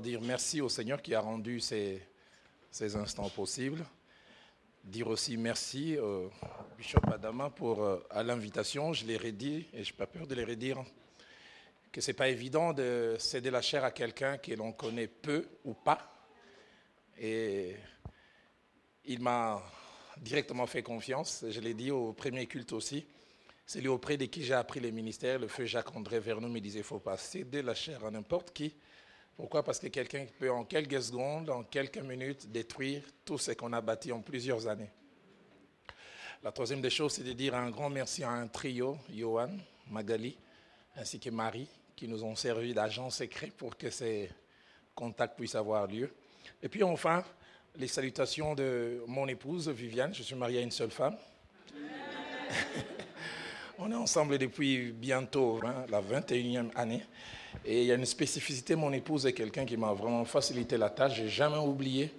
dire merci au Seigneur qui a rendu ces, ces instants possibles. Dire aussi merci au Bishop Adama pour euh, à l'invitation. Je l'ai redit et je n'ai pas peur de les redire que ce n'est pas évident de céder la chair à quelqu'un que l'on connaît peu ou pas. Et il m'a directement fait confiance. Je l'ai dit au premier culte aussi. C'est lui auprès de qui j'ai appris les ministères. Le feu Jacques-André Vernon me disait il ne faut pas céder la chair à n'importe qui. Pourquoi? Parce que quelqu'un peut en quelques secondes, en quelques minutes, détruire tout ce qu'on a bâti en plusieurs années. La troisième des choses, c'est de dire un grand merci à un trio, Johan, Magali, ainsi que Marie, qui nous ont servi d'agents secrets pour que ces contacts puissent avoir lieu. Et puis enfin, les salutations de mon épouse, Viviane. Je suis marié à une seule femme. On est ensemble depuis bientôt hein, la 21e année. Et il y a une spécificité, mon épouse est quelqu'un qui m'a vraiment facilité la tâche, je n'ai jamais oublié.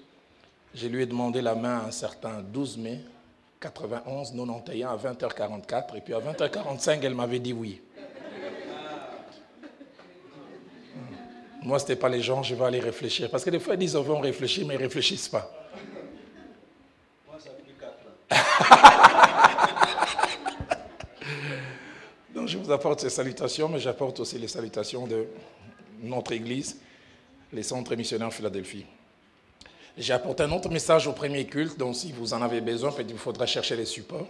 Je lui ai demandé la main un certain 12 mai 91, 91 à 20h44, et puis à 20h45, elle m'avait dit oui. Moi, ce n'était pas les gens, je vais aller réfléchir. Parce que des fois, ils disent, on va réfléchir, mais ils ne réfléchissent pas. Moi, ça fait 4 Donc, je vous apporte ces salutations, mais j'apporte aussi les salutations de notre Église, les centres missionnaires Philadelphie. J'ai apporté un autre message au premier culte, donc si vous en avez besoin, peut-être il faudra chercher les supports.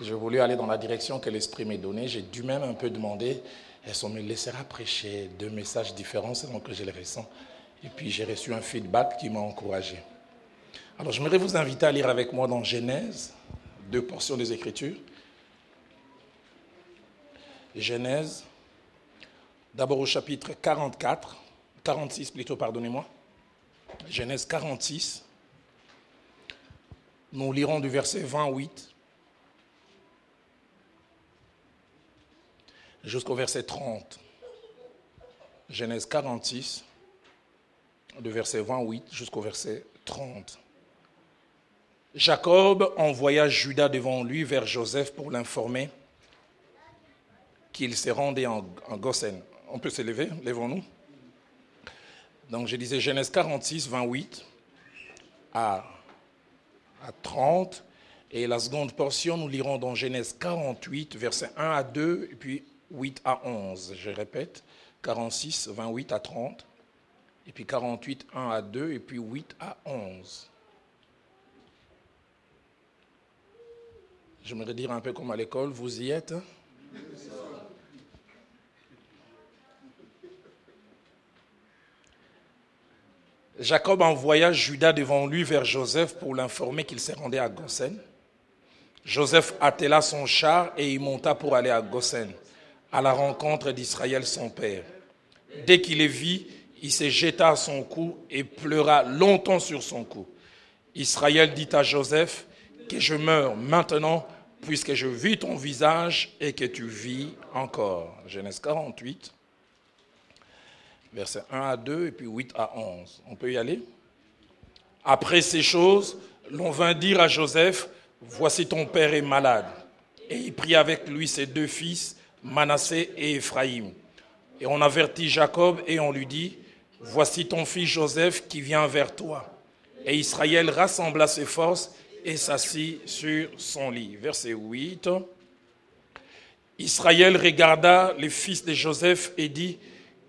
J'ai voulu aller dans la direction que l'Esprit m'ait donnée. J'ai dû même un peu demander est-ce qu'on me laissera prêcher deux messages différents selon que je les ressens? Et puis j'ai reçu un feedback qui m'a encouragé. Alors j'aimerais vous inviter à lire avec moi dans Genèse, deux portions des Écritures. Genèse, d'abord au chapitre 44, 46 plutôt, pardonnez-moi. Genèse 46. Nous lirons du verset 28 jusqu'au verset 30. Genèse 46, du verset 28 jusqu'au verset 30. Jacob envoya Judas devant lui vers Joseph pour l'informer qu'il s'est rendu en, en Goshen. On peut se lever, levons-nous. Donc je disais Genèse 46, 28 à, à 30. Et la seconde portion, nous lirons dans Genèse 48, versets 1 à 2, et puis 8 à 11. Je répète, 46, 28 à 30, et puis 48, 1 à 2, et puis 8 à 11. J'aimerais dire un peu comme à l'école, vous y êtes Jacob envoya Judas devant lui vers Joseph pour l'informer qu'il s'est rendu à Goshen. Joseph attela son char et y monta pour aller à Goshen à la rencontre d'Israël son père. Dès qu'il les vit, il se jeta à son cou et pleura longtemps sur son cou. Israël dit à Joseph, que je meurs maintenant puisque je vis ton visage et que tu vis encore. Genèse 48, versets 1 à 2 et puis 8 à 11. On peut y aller? Après ces choses, l'on vint dire à Joseph, voici ton père est malade. Et il prit avec lui ses deux fils Manassé et Ephraïm. Et on avertit Jacob et on lui dit, voici ton fils Joseph qui vient vers toi. Et Israël rassembla ses forces et s'assit sur son lit. Verset 8. Israël regarda les fils de Joseph et dit,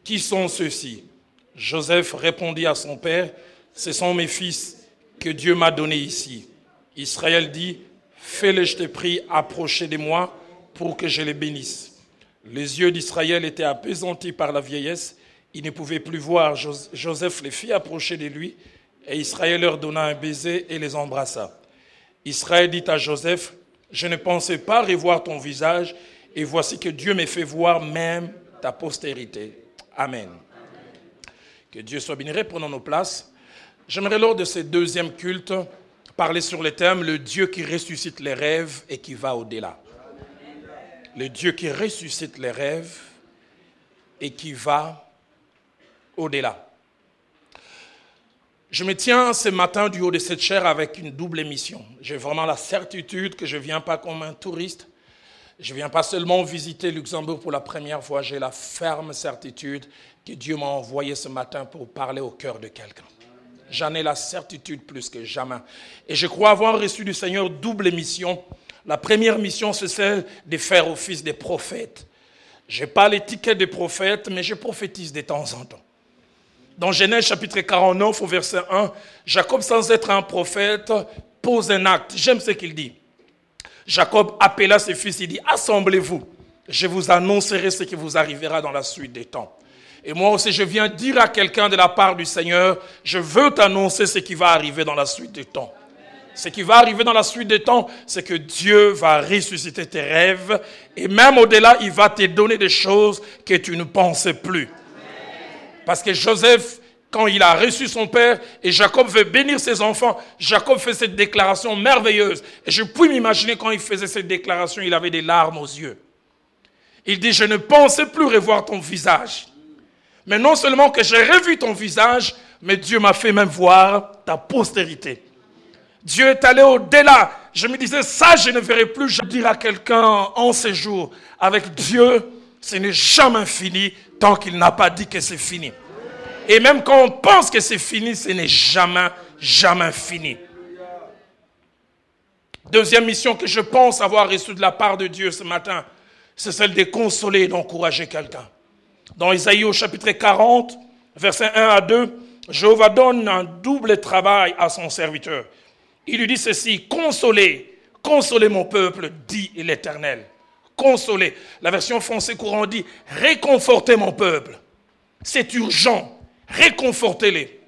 Qui sont ceux-ci? Joseph répondit à son père, Ce sont mes fils que Dieu m'a donnés ici. Israël dit, Fais-les, je te prie, approcher de moi pour que je les bénisse. Les yeux d'Israël étaient apaisantis par la vieillesse. Il ne pouvait plus voir. Joseph les fit approcher de lui, et Israël leur donna un baiser et les embrassa. Israël dit à Joseph, Je ne pensais pas revoir ton visage, et voici que Dieu m'a fait voir même ta postérité. Amen. Que Dieu soit béni. Prenons nos places. J'aimerais lors de ce deuxième culte parler sur le thème Le Dieu qui ressuscite les rêves et qui va au-delà le Dieu qui ressuscite les rêves et qui va au-delà. Je me tiens ce matin du haut de cette chair avec une double émission. J'ai vraiment la certitude que je ne viens pas comme un touriste. Je ne viens pas seulement visiter Luxembourg pour la première fois, j'ai la ferme certitude que Dieu m'a envoyé ce matin pour parler au cœur de quelqu'un. J'en ai la certitude plus que jamais. Et je crois avoir reçu du Seigneur double mission. La première mission, c'est celle de faire office des prophètes. Je n'ai pas l'étiquette des prophètes, mais je prophétise de temps en temps. Dans Genèse chapitre 49 au verset 1, Jacob, sans être un prophète, pose un acte. J'aime ce qu'il dit. Jacob appela ses fils, il dit, assemblez-vous, je vous annoncerai ce qui vous arrivera dans la suite des temps. Et moi aussi, je viens dire à quelqu'un de la part du Seigneur, je veux t'annoncer ce qui va arriver dans la suite des temps. Ce qui va arriver dans la suite des temps, c'est que Dieu va ressusciter tes rêves et même au-delà, il va te donner des choses que tu ne pensais plus. Parce que Joseph, quand il a reçu son père et Jacob veut bénir ses enfants, Jacob fait cette déclaration merveilleuse. Et je puis m'imaginer quand il faisait cette déclaration, il avait des larmes aux yeux. Il dit, je ne pensais plus revoir ton visage. Mais non seulement que j'ai revu ton visage, mais Dieu m'a fait même voir ta postérité. Dieu est allé au-delà. Je me disais, ça, je ne verrai plus. Je dire à quelqu'un en ces jours, avec Dieu, ce n'est jamais fini tant qu'il n'a pas dit que c'est fini. Et même quand on pense que c'est fini, ce n'est jamais, jamais fini. Deuxième mission que je pense avoir reçue de la part de Dieu ce matin, c'est celle de consoler et d'encourager quelqu'un. Dans Isaïe au chapitre 40, versets 1 à 2, Jéhovah donne un double travail à son serviteur. Il lui dit ceci, consolez, consolez mon peuple, dit l'Éternel. Consolez. La version française courant dit, réconfortez mon peuple. C'est urgent, réconfortez-les.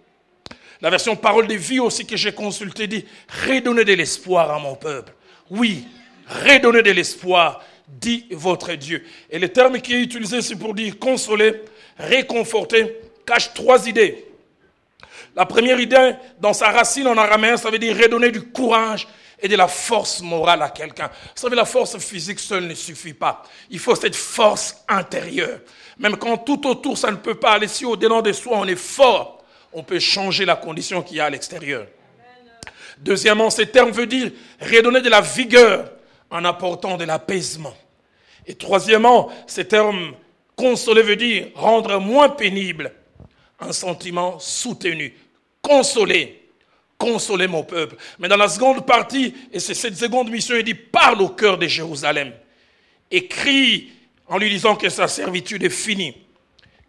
La version parole de vie aussi que j'ai consultée dit, redonnez de l'espoir à mon peuple. Oui, redonnez de l'espoir, dit votre Dieu. Et le terme qui est utilisé, c'est pour dire consoler, réconforter, cache trois idées. La première idée, dans sa racine en araméen, ça veut dire redonner du courage et de la force morale à quelqu'un. Vous savez, la force physique seule ne suffit pas. Il faut cette force intérieure. Même quand tout autour, ça ne peut pas aller, si au-delà de soi, on est fort, on peut changer la condition qu'il y a à l'extérieur. Deuxièmement, ce terme veut dire redonner de la vigueur en apportant de l'apaisement. Et troisièmement, ce terme consoler veut dire rendre moins pénible un sentiment soutenu, consoler, consoler mon peuple. Mais dans la seconde partie, et c'est cette seconde mission, il dit parle au cœur de Jérusalem Écris en lui disant que sa servitude est finie,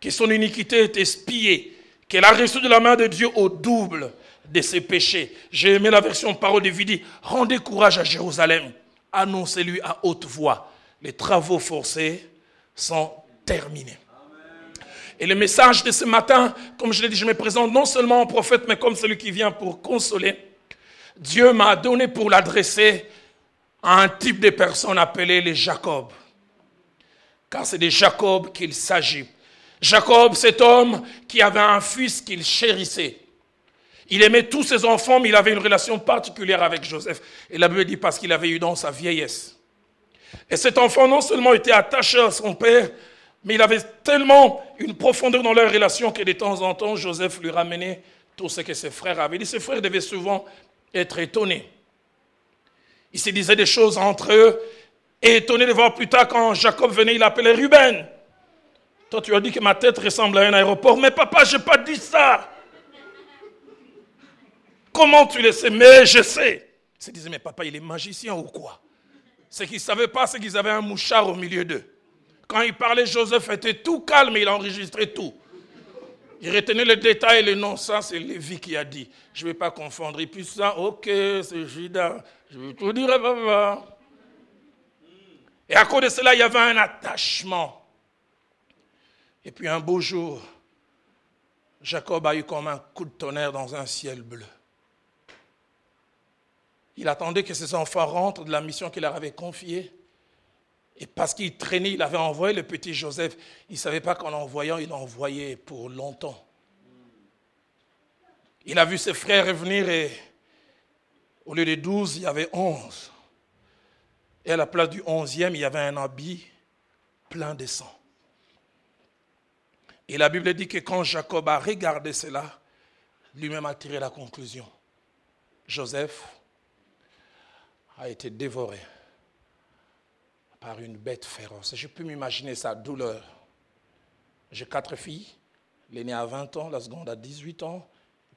que son iniquité est espiée, qu'elle a reçu de la main de Dieu au double de ses péchés. J'ai aimé la version parole de Vidi. Rendez courage à Jérusalem. Annoncez-lui à haute voix. Les travaux forcés sont terminés. Et le message de ce matin, comme je l'ai dit, je me présente non seulement en prophète, mais comme celui qui vient pour consoler. Dieu m'a donné pour l'adresser à un type de personnes appelées les Jacob. Car c'est de Jacob qu'il s'agit. Jacob, cet homme qui avait un fils qu'il chérissait. Il aimait tous ses enfants, mais il avait une relation particulière avec Joseph. Et la Bible dit parce qu'il avait eu dans sa vieillesse. Et cet enfant non seulement était attaché à son père, mais il avait tellement une profondeur dans leur relation que de temps en temps, Joseph lui ramenait tout ce que ses frères avaient dit. Ses frères devaient souvent être étonnés. Ils se disaient des choses entre eux et étonnés de voir plus tard quand Jacob venait, il appelait Ruben. Toi, tu as dit que ma tête ressemble à un aéroport. Mais papa, je n'ai pas dit ça. Comment tu le sais? Mais je sais. Ils se disaient, mais papa, il est magicien ou quoi? Ce qu'ils ne savaient pas, c'est qu'ils avaient un mouchard au milieu d'eux. Quand il parlait, Joseph était tout calme, il enregistrait tout. Il retenait les détails les noms. Ça, c'est Lévi qui a dit. Je ne vais pas confondre. Et puis ça, ok, c'est Judas. Je vais tout dire à papa. Et à cause de cela, il y avait un attachement. Et puis un beau jour, Jacob a eu comme un coup de tonnerre dans un ciel bleu. Il attendait que ses enfants rentrent de la mission qu'il leur avait confiée. Et parce qu'il traînait, il avait envoyé le petit Joseph. Il ne savait pas qu'en l'envoyant, il l'envoyait pour longtemps. Il a vu ses frères revenir et au lieu de douze, il y avait onze. Et à la place du onzième, il y avait un habit plein de sang. Et la Bible dit que quand Jacob a regardé cela, lui-même a tiré la conclusion. Joseph a été dévoré par une bête féroce. Je peux m'imaginer sa douleur. J'ai quatre filles. L'aînée a 20 ans, la seconde a 18 ans,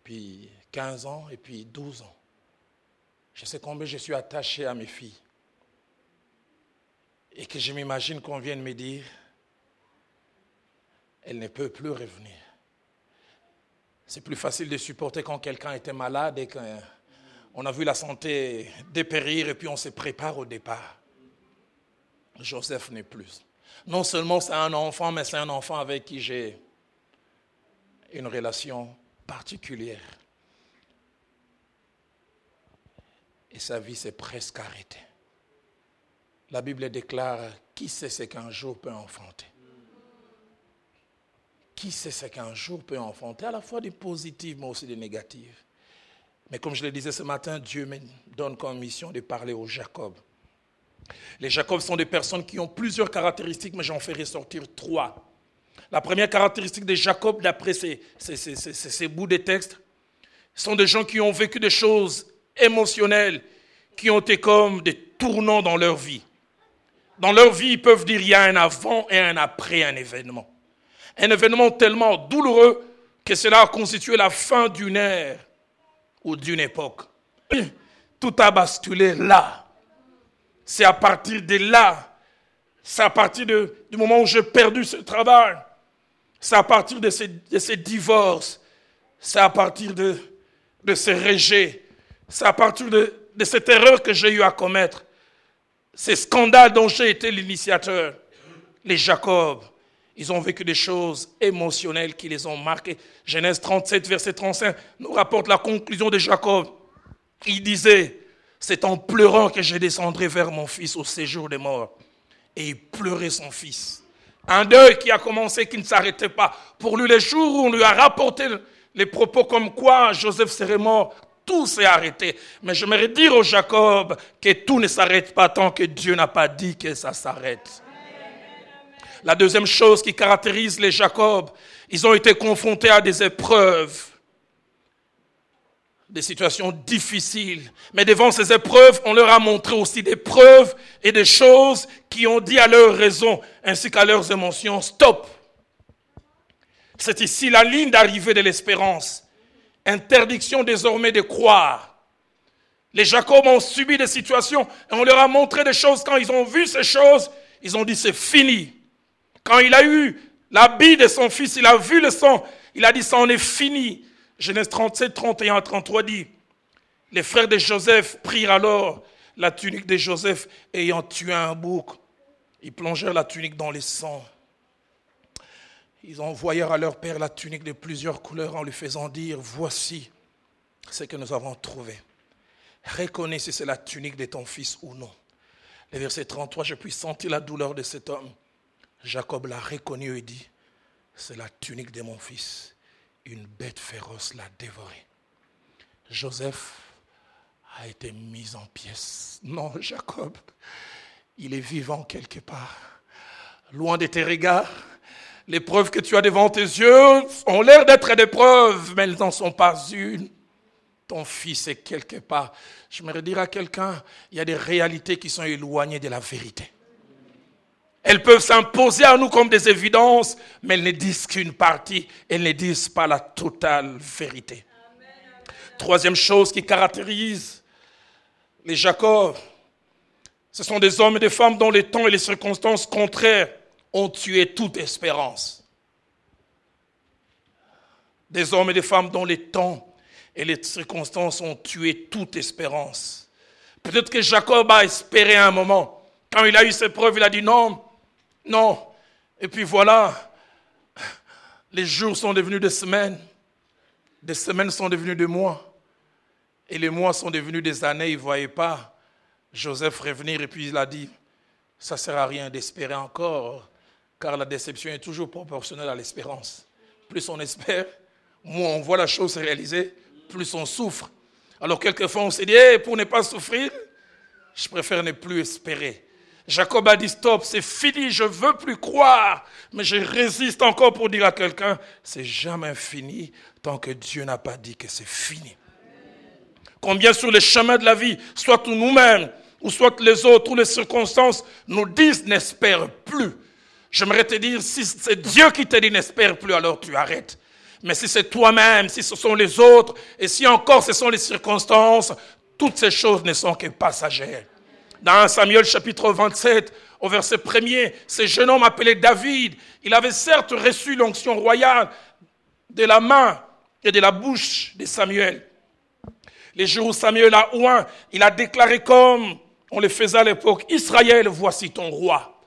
puis 15 ans et puis 12 ans. Je sais combien je suis attaché à mes filles. Et que je m'imagine qu'on vienne me dire, elle ne peut plus revenir. C'est plus facile de supporter quand quelqu'un était malade et qu'on a vu la santé dépérir et puis on se prépare au départ. Joseph n'est plus. Non seulement c'est un enfant, mais c'est un enfant avec qui j'ai une relation particulière. Et sa vie s'est presque arrêtée. La Bible déclare, qui sait ce qu'un jour peut enfanter? Qui sait ce qu'un jour peut enfanter? À la fois des positives, mais aussi des négatives. Mais comme je le disais ce matin, Dieu me donne comme mission de parler au Jacob. Les Jacob sont des personnes qui ont plusieurs caractéristiques, mais j'en ferai sortir trois. La première caractéristique des Jacob, d'après ces, bouts de textes, sont des gens qui ont vécu des choses émotionnelles, qui ont été comme des tournants dans leur vie. Dans leur vie, ils peuvent dire il y a un avant et un après un événement. Un événement tellement douloureux que cela a constitué la fin d'une ère ou d'une époque. Tout a basculé là. C'est à partir de là, c'est à partir du moment où j'ai perdu ce travail, c'est à partir de ces, divorces, c'est à partir de, de ces rejets, c'est à partir de, de cette erreur que j'ai eu à commettre, ces scandales dont j'ai été l'initiateur. Les Jacob, ils ont vécu des choses émotionnelles qui les ont marqués. Genèse 37, verset 35 nous rapporte la conclusion de Jacob. Il disait, c'est en pleurant que je descendrai vers mon fils au séjour des morts. Et il pleurait son fils. Un deuil qui a commencé, qui ne s'arrêtait pas. Pour lui, les jours où on lui a rapporté les propos comme quoi Joseph serait mort, tout s'est arrêté. Mais j'aimerais dire au Jacob que tout ne s'arrête pas tant que Dieu n'a pas dit que ça s'arrête. La deuxième chose qui caractérise les Jacob, ils ont été confrontés à des épreuves des situations difficiles. Mais devant ces épreuves, on leur a montré aussi des preuves et des choses qui ont dit à leur raison ainsi qu'à leurs émotions, stop. C'est ici la ligne d'arrivée de l'espérance. Interdiction désormais de croire. Les Jacob ont subi des situations et on leur a montré des choses. Quand ils ont vu ces choses, ils ont dit c'est fini. Quand il a eu l'habit de son fils, il a vu le sang, il a dit ça en est fini. Genèse 37, 31 33 dit, les frères de Joseph prirent alors la tunique de Joseph ayant tué un bouc. Ils plongèrent la tunique dans les sangs. Ils envoyèrent à leur père la tunique de plusieurs couleurs en lui faisant dire, voici ce que nous avons trouvé. Reconnais si c'est la tunique de ton fils ou non. Le verset 33, je puis sentir la douleur de cet homme. Jacob l'a reconnu et dit, c'est la tunique de mon fils une bête féroce l'a dévoré. Joseph a été mis en pièces. Non, Jacob, il est vivant quelque part. Loin de tes regards, les preuves que tu as devant tes yeux ont l'air d'être des preuves, mais elles n'en sont pas une. Ton fils est quelque part. Je me dire à quelqu'un, il y a des réalités qui sont éloignées de la vérité. Elles peuvent s'imposer à nous comme des évidences, mais elles ne disent qu'une partie, elles ne disent pas la totale vérité. Troisième chose qui caractérise les Jacob, ce sont des hommes et des femmes dont les temps et les circonstances contraires ont tué toute espérance. Des hommes et des femmes dont les temps et les circonstances ont tué toute espérance. Peut-être que Jacob a espéré un moment. Quand il a eu ses preuves, il a dit non, non. Et puis voilà, les jours sont devenus des semaines, des semaines sont devenues des mois, et les mois sont devenus des années. Il ne voyait pas Joseph revenir, et puis il a dit, ça ne sert à rien d'espérer encore, car la déception est toujours proportionnelle à l'espérance. Plus on espère, moins on voit la chose se réaliser, plus on souffre. Alors quelquefois on s'est dit, pour ne pas souffrir, je préfère ne plus espérer. Jacob a dit stop, c'est fini, je veux plus croire, mais je résiste encore pour dire à quelqu'un, c'est jamais fini tant que Dieu n'a pas dit que c'est fini. Combien sur les chemins de la vie, soit nous-mêmes, ou soit les autres ou les circonstances nous disent n'espère plus. J'aimerais te dire, si c'est Dieu qui te dit n'espère plus, alors tu arrêtes. Mais si c'est toi-même, si ce sont les autres, et si encore ce sont les circonstances, toutes ces choses ne sont que passagères. Dans Samuel chapitre 27, au verset 1er, ce jeune homme appelé David, il avait certes reçu l'onction royale de la main et de la bouche de Samuel. Les jours où Samuel a ouin, il a déclaré comme on le faisait à l'époque, Israël, voici ton roi.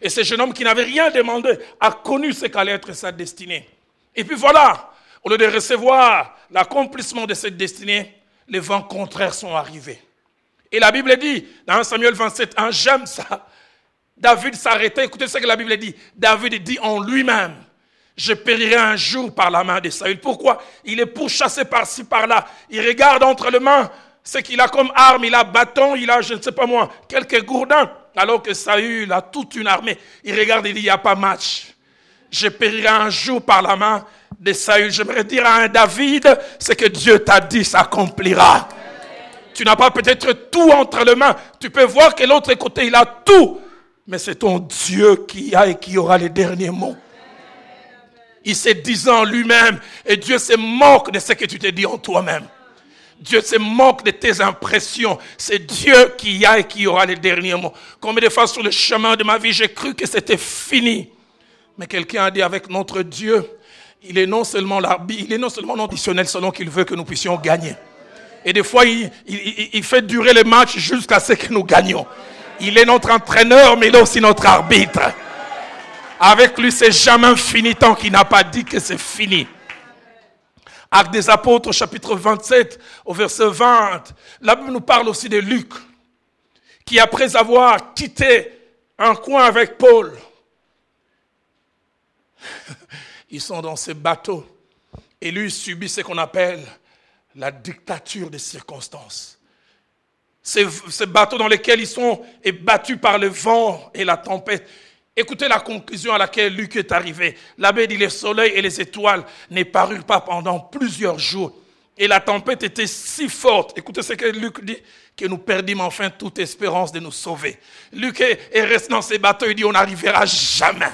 Et ce jeune homme qui n'avait rien demandé a connu ce qu'allait être sa destinée. Et puis voilà, au lieu de recevoir l'accomplissement de cette destinée, les vents contraires sont arrivés. Et la Bible dit, dans Samuel 27, un j'aime ça. David s'arrêtait, écoutez ce que la Bible dit. David dit en lui-même, je périrai un jour par la main de Saül. Pourquoi? Il est pourchassé par-ci, par-là. Il regarde entre les mains ce qu'il a comme arme. Il a bâton, il a, je ne sais pas moi, quelques gourdins. Alors que Saül a toute une armée. Il regarde et dit, il n'y a pas match. Je périrai un jour par la main de Saül. J'aimerais dire à un David, ce que Dieu t'a dit s'accomplira. Tu n'as pas peut-être tout entre les mains. Tu peux voir que l'autre côté, il a tout. Mais c'est ton Dieu qui a et qui aura les derniers mots. Il s'est disant lui-même, et Dieu se moque de ce que tu te dis en toi-même. Dieu se moque de tes impressions. C'est Dieu qui a et qui aura les derniers mots. Combien de fois sur le chemin de ma vie, j'ai cru que c'était fini. Mais quelqu'un a dit avec notre Dieu, il est non seulement l'arbitre, il est non seulement non selon qu'il veut que nous puissions gagner. Et des fois, il, fait durer les matchs jusqu'à ce que nous gagnions. Il est notre entraîneur, mais il est aussi notre arbitre. Avec lui, c'est jamais fini tant qu'il n'a pas dit que c'est fini. Acte des apôtres, chapitre 27, au verset 20, la Bible nous parle aussi de Luc, qui après avoir quitté un coin avec Paul, ils sont dans ces bateaux et lui subit ce qu'on appelle la dictature des circonstances. Ces, ces, bateaux dans lesquels ils sont battus par le vent et la tempête. Écoutez la conclusion à laquelle Luc est arrivé. L'abbé dit, le soleil et les étoiles ne parurent pas pendant plusieurs jours. Et la tempête était si forte. Écoutez ce que Luc dit, que nous perdîmes enfin toute espérance de nous sauver. Luc est, resté dans ses bateaux, il dit, on n'arrivera jamais.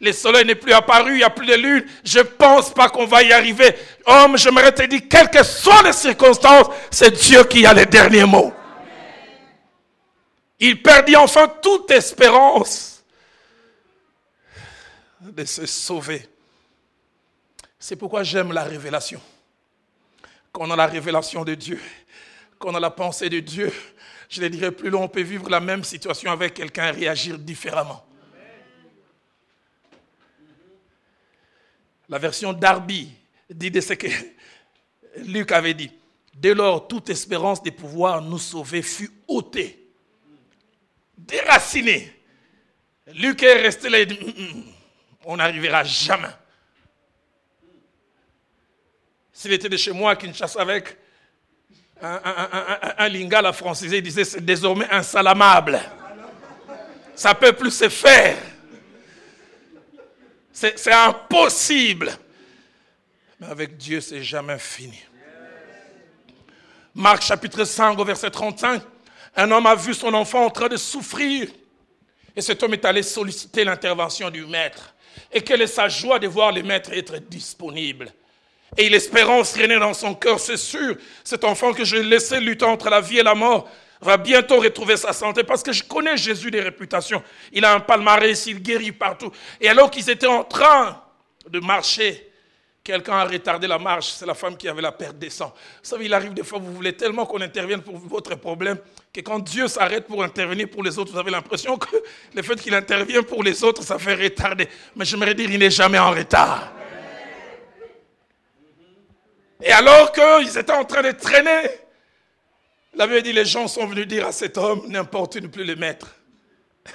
Le soleil n'est plus apparu, il n'y a plus de lune. Je pense pas qu'on va y arriver. Homme, j'aimerais te dire, quelles que soient les circonstances, c'est Dieu qui a les derniers mots. Il perdit enfin toute espérance de se sauver. C'est pourquoi j'aime la révélation. Quand on a la révélation de Dieu, quand on a la pensée de Dieu, je ne dirais plus long, on peut vivre la même situation avec quelqu'un et réagir différemment. La version d'Arby dit de ce que Luc avait dit. Dès lors, toute espérance de pouvoir nous sauver fut ôtée, déracinée. Luc est resté là on n'arrivera jamais. S'il était de chez moi Kinshasa avec un, un, lingala français, il disait c'est désormais insalamable. Ça ne peut plus se faire. C'est impossible. Mais avec Dieu, c'est jamais fini. Marc chapitre 5 au verset 35. Un homme a vu son enfant en train de souffrir. Et cet homme est allé solliciter l'intervention du maître et quelle est sa joie de voir les maîtres être disponibles. Et l'espérance régnait dans son cœur, c'est sûr. Cet enfant que je laissé lutter entre la vie et la mort va bientôt retrouver sa santé parce que je connais Jésus des réputations. Il a un palmarès, il guérit partout. Et alors qu'ils étaient en train de marcher, quelqu'un a retardé la marche. C'est la femme qui avait la perte des sang. Vous savez, il arrive des fois, vous voulez tellement qu'on intervienne pour votre problème que quand Dieu s'arrête pour intervenir pour les autres, vous avez l'impression que le fait qu'il intervient pour les autres, ça fait retarder. Mais j'aimerais dire, il n'est jamais en retard. Et alors qu'ils étaient en train de traîner, la Bible dit, les gens sont venus dire à cet homme, n'importe ne plus le maître.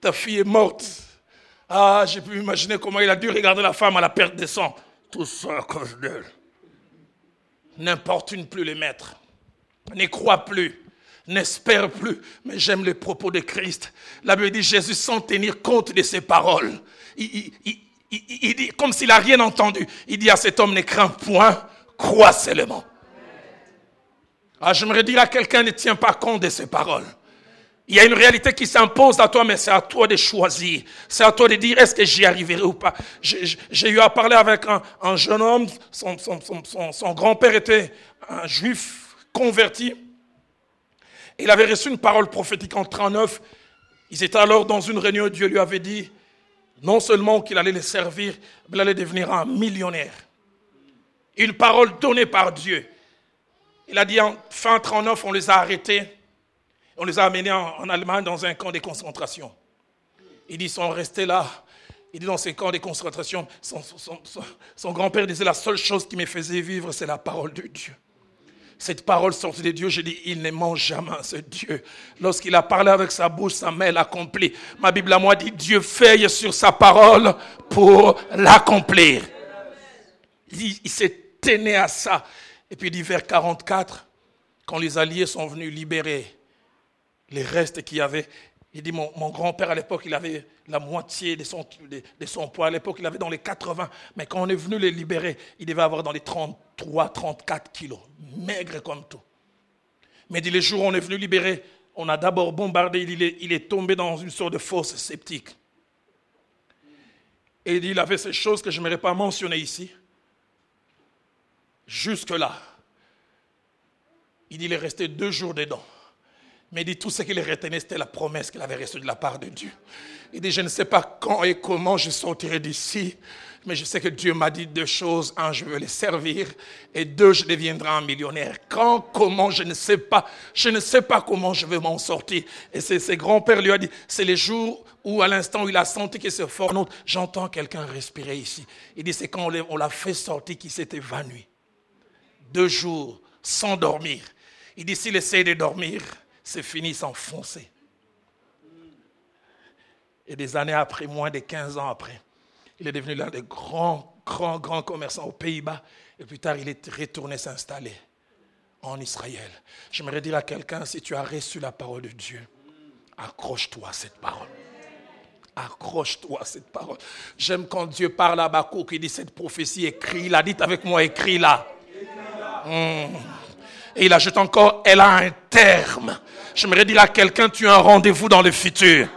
Ta fille est morte. Ah, j'ai pu imaginer comment il a dû regarder la femme à la perte de sang. Tout ça à cause d'elle. N'importe plus le maître n'y crois plus, n'espère plus. Mais j'aime les propos de Christ. La Bible dit Jésus sans tenir compte de ses paroles. Il, dit, comme s'il n'a rien entendu, il dit à cet homme, ne crains point, crois seulement. Ah, j'aimerais dire à quelqu'un ne tient pas compte de ces paroles. Il y a une réalité qui s'impose à toi, mais c'est à toi de choisir. C'est à toi de dire, est-ce que j'y arriverai ou pas? J'ai eu à parler avec un, jeune homme, son, son grand-père était un juif converti. Il avait reçu une parole prophétique en 39. Ils étaient alors dans une réunion, Dieu lui avait dit, non seulement qu'il allait les servir, mais il allait devenir un millionnaire. Une parole donnée par Dieu. Il a dit en fin 39, on les a arrêtés. On les a amenés en, Allemagne dans un camp de concentration. Il dit, ils sont restés là. Il dit, dans ces camps de concentration, son, grand-père disait, la seule chose qui me faisait vivre, c'est la parole de Dieu. Cette parole sortie de Dieu, j'ai dit, il ne ment jamais, ce Dieu. Lorsqu'il a parlé avec sa bouche, sa main l'accomplit. Ma Bible à moi dit, Dieu veille sur sa parole pour l'accomplir. Il, s'est tenu à ça. Et puis, dit, vers 44, quand les Alliés sont venus libérer les restes qu'il y avait, il dit, mon, grand-père à l'époque, il avait la moitié de son, poids. À l'époque, il avait dans les 80. Mais quand on est venu les libérer, il devait avoir dans les 33, 34 kilos. Maigre comme tout. Mais dit, les jours où on est venu libérer, on a d'abord bombardé. Il est, il est tombé dans une sorte de fosse sceptique. Et il il avait ces choses que je n'aimerais pas mentionner ici. Jusque-là. Il il est resté deux jours dedans. Mais dit tout ce qu'il retenait, c'était la promesse qu'il avait reçue de la part de Dieu. Il dit, je ne sais pas quand et comment je sortirai d'ici, mais je sais que Dieu m'a dit deux choses. Un, je veux les servir, et deux, je deviendrai un millionnaire. Quand, comment, je ne sais pas. Je ne sais pas comment je vais m'en sortir. Et ses grands-pères lui ont dit, c'est les jours où à l'instant où il a senti qu'il se forme, j'entends quelqu'un respirer ici. Il dit, c'est quand on l'a fait sortir qu'il s'est évanoui. Deux jours, sans dormir. Il dit, s'il essaie de dormir, c'est fini, s'enfoncer. Et des années après, moins de 15 ans après, il est devenu l'un des grands, grands, grands commerçants aux Pays-Bas. Et plus tard, il est retourné s'installer en Israël. J'aimerais dire à quelqu'un, si tu as reçu la parole de Dieu, accroche-toi à cette parole. Accroche-toi à cette parole. J'aime quand Dieu parle à Bakou, qui dit cette prophétie, écris-la. Dites avec moi, écris-la. Hmm. Et il ajoute encore, elle a un terme. J'aimerais dire à quelqu'un, tu as un rendez-vous dans le futur.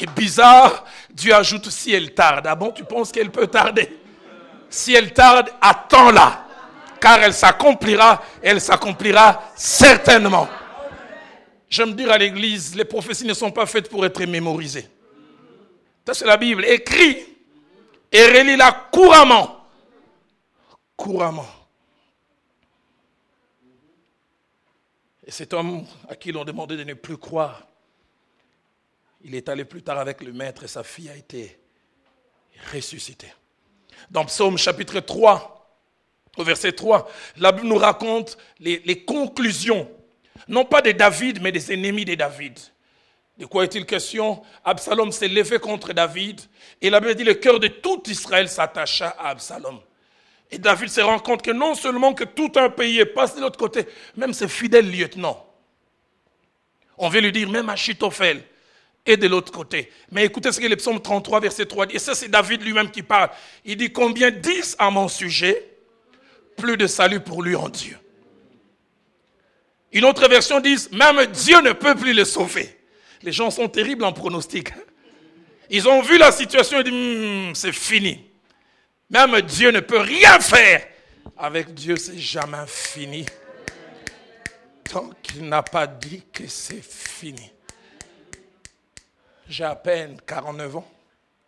Et bizarre, Dieu ajoute si elle tarde. Ah bon, tu penses qu'elle peut tarder? Si elle tarde, attends-la. Car elle s'accomplira, elle s'accomplira certainement. J'aime dire à l'église, les prophéties ne sont pas faites pour être mémorisées. Ça, c'est la Bible. Écris et relis-la couramment. Couramment. Et cet homme à qui l'on demandait de ne plus croire, il est allé plus tard avec le maître et sa fille a été ressuscitée. Dans Psaume chapitre 3, au verset 3, la Bible nous raconte les, les conclusions, non pas de David, mais des ennemis de David. De quoi est-il question? Absalom s'est levé contre David et la Bible dit le cœur de tout Israël s'attacha à Absalom. Et David se rend compte que non seulement que tout un pays est passé de l'autre côté, même ses fidèles lieutenants. On veut lui dire, même Achitophel est de l'autre côté. Mais écoutez ce que le psaume 33, verset 3 dit. Et ça, c'est David lui-même qui parle. Il dit, combien disent à mon sujet, plus de salut pour lui en Dieu. Une autre version dit, même Dieu ne peut plus le sauver. Les gens sont terribles en pronostic. Ils ont vu la situation et disent, hmm, c'est fini. Même Dieu ne peut rien faire. Avec Dieu, c'est jamais fini. Tant qu'il n'a pas dit que c'est fini. J'ai à peine 49 ans.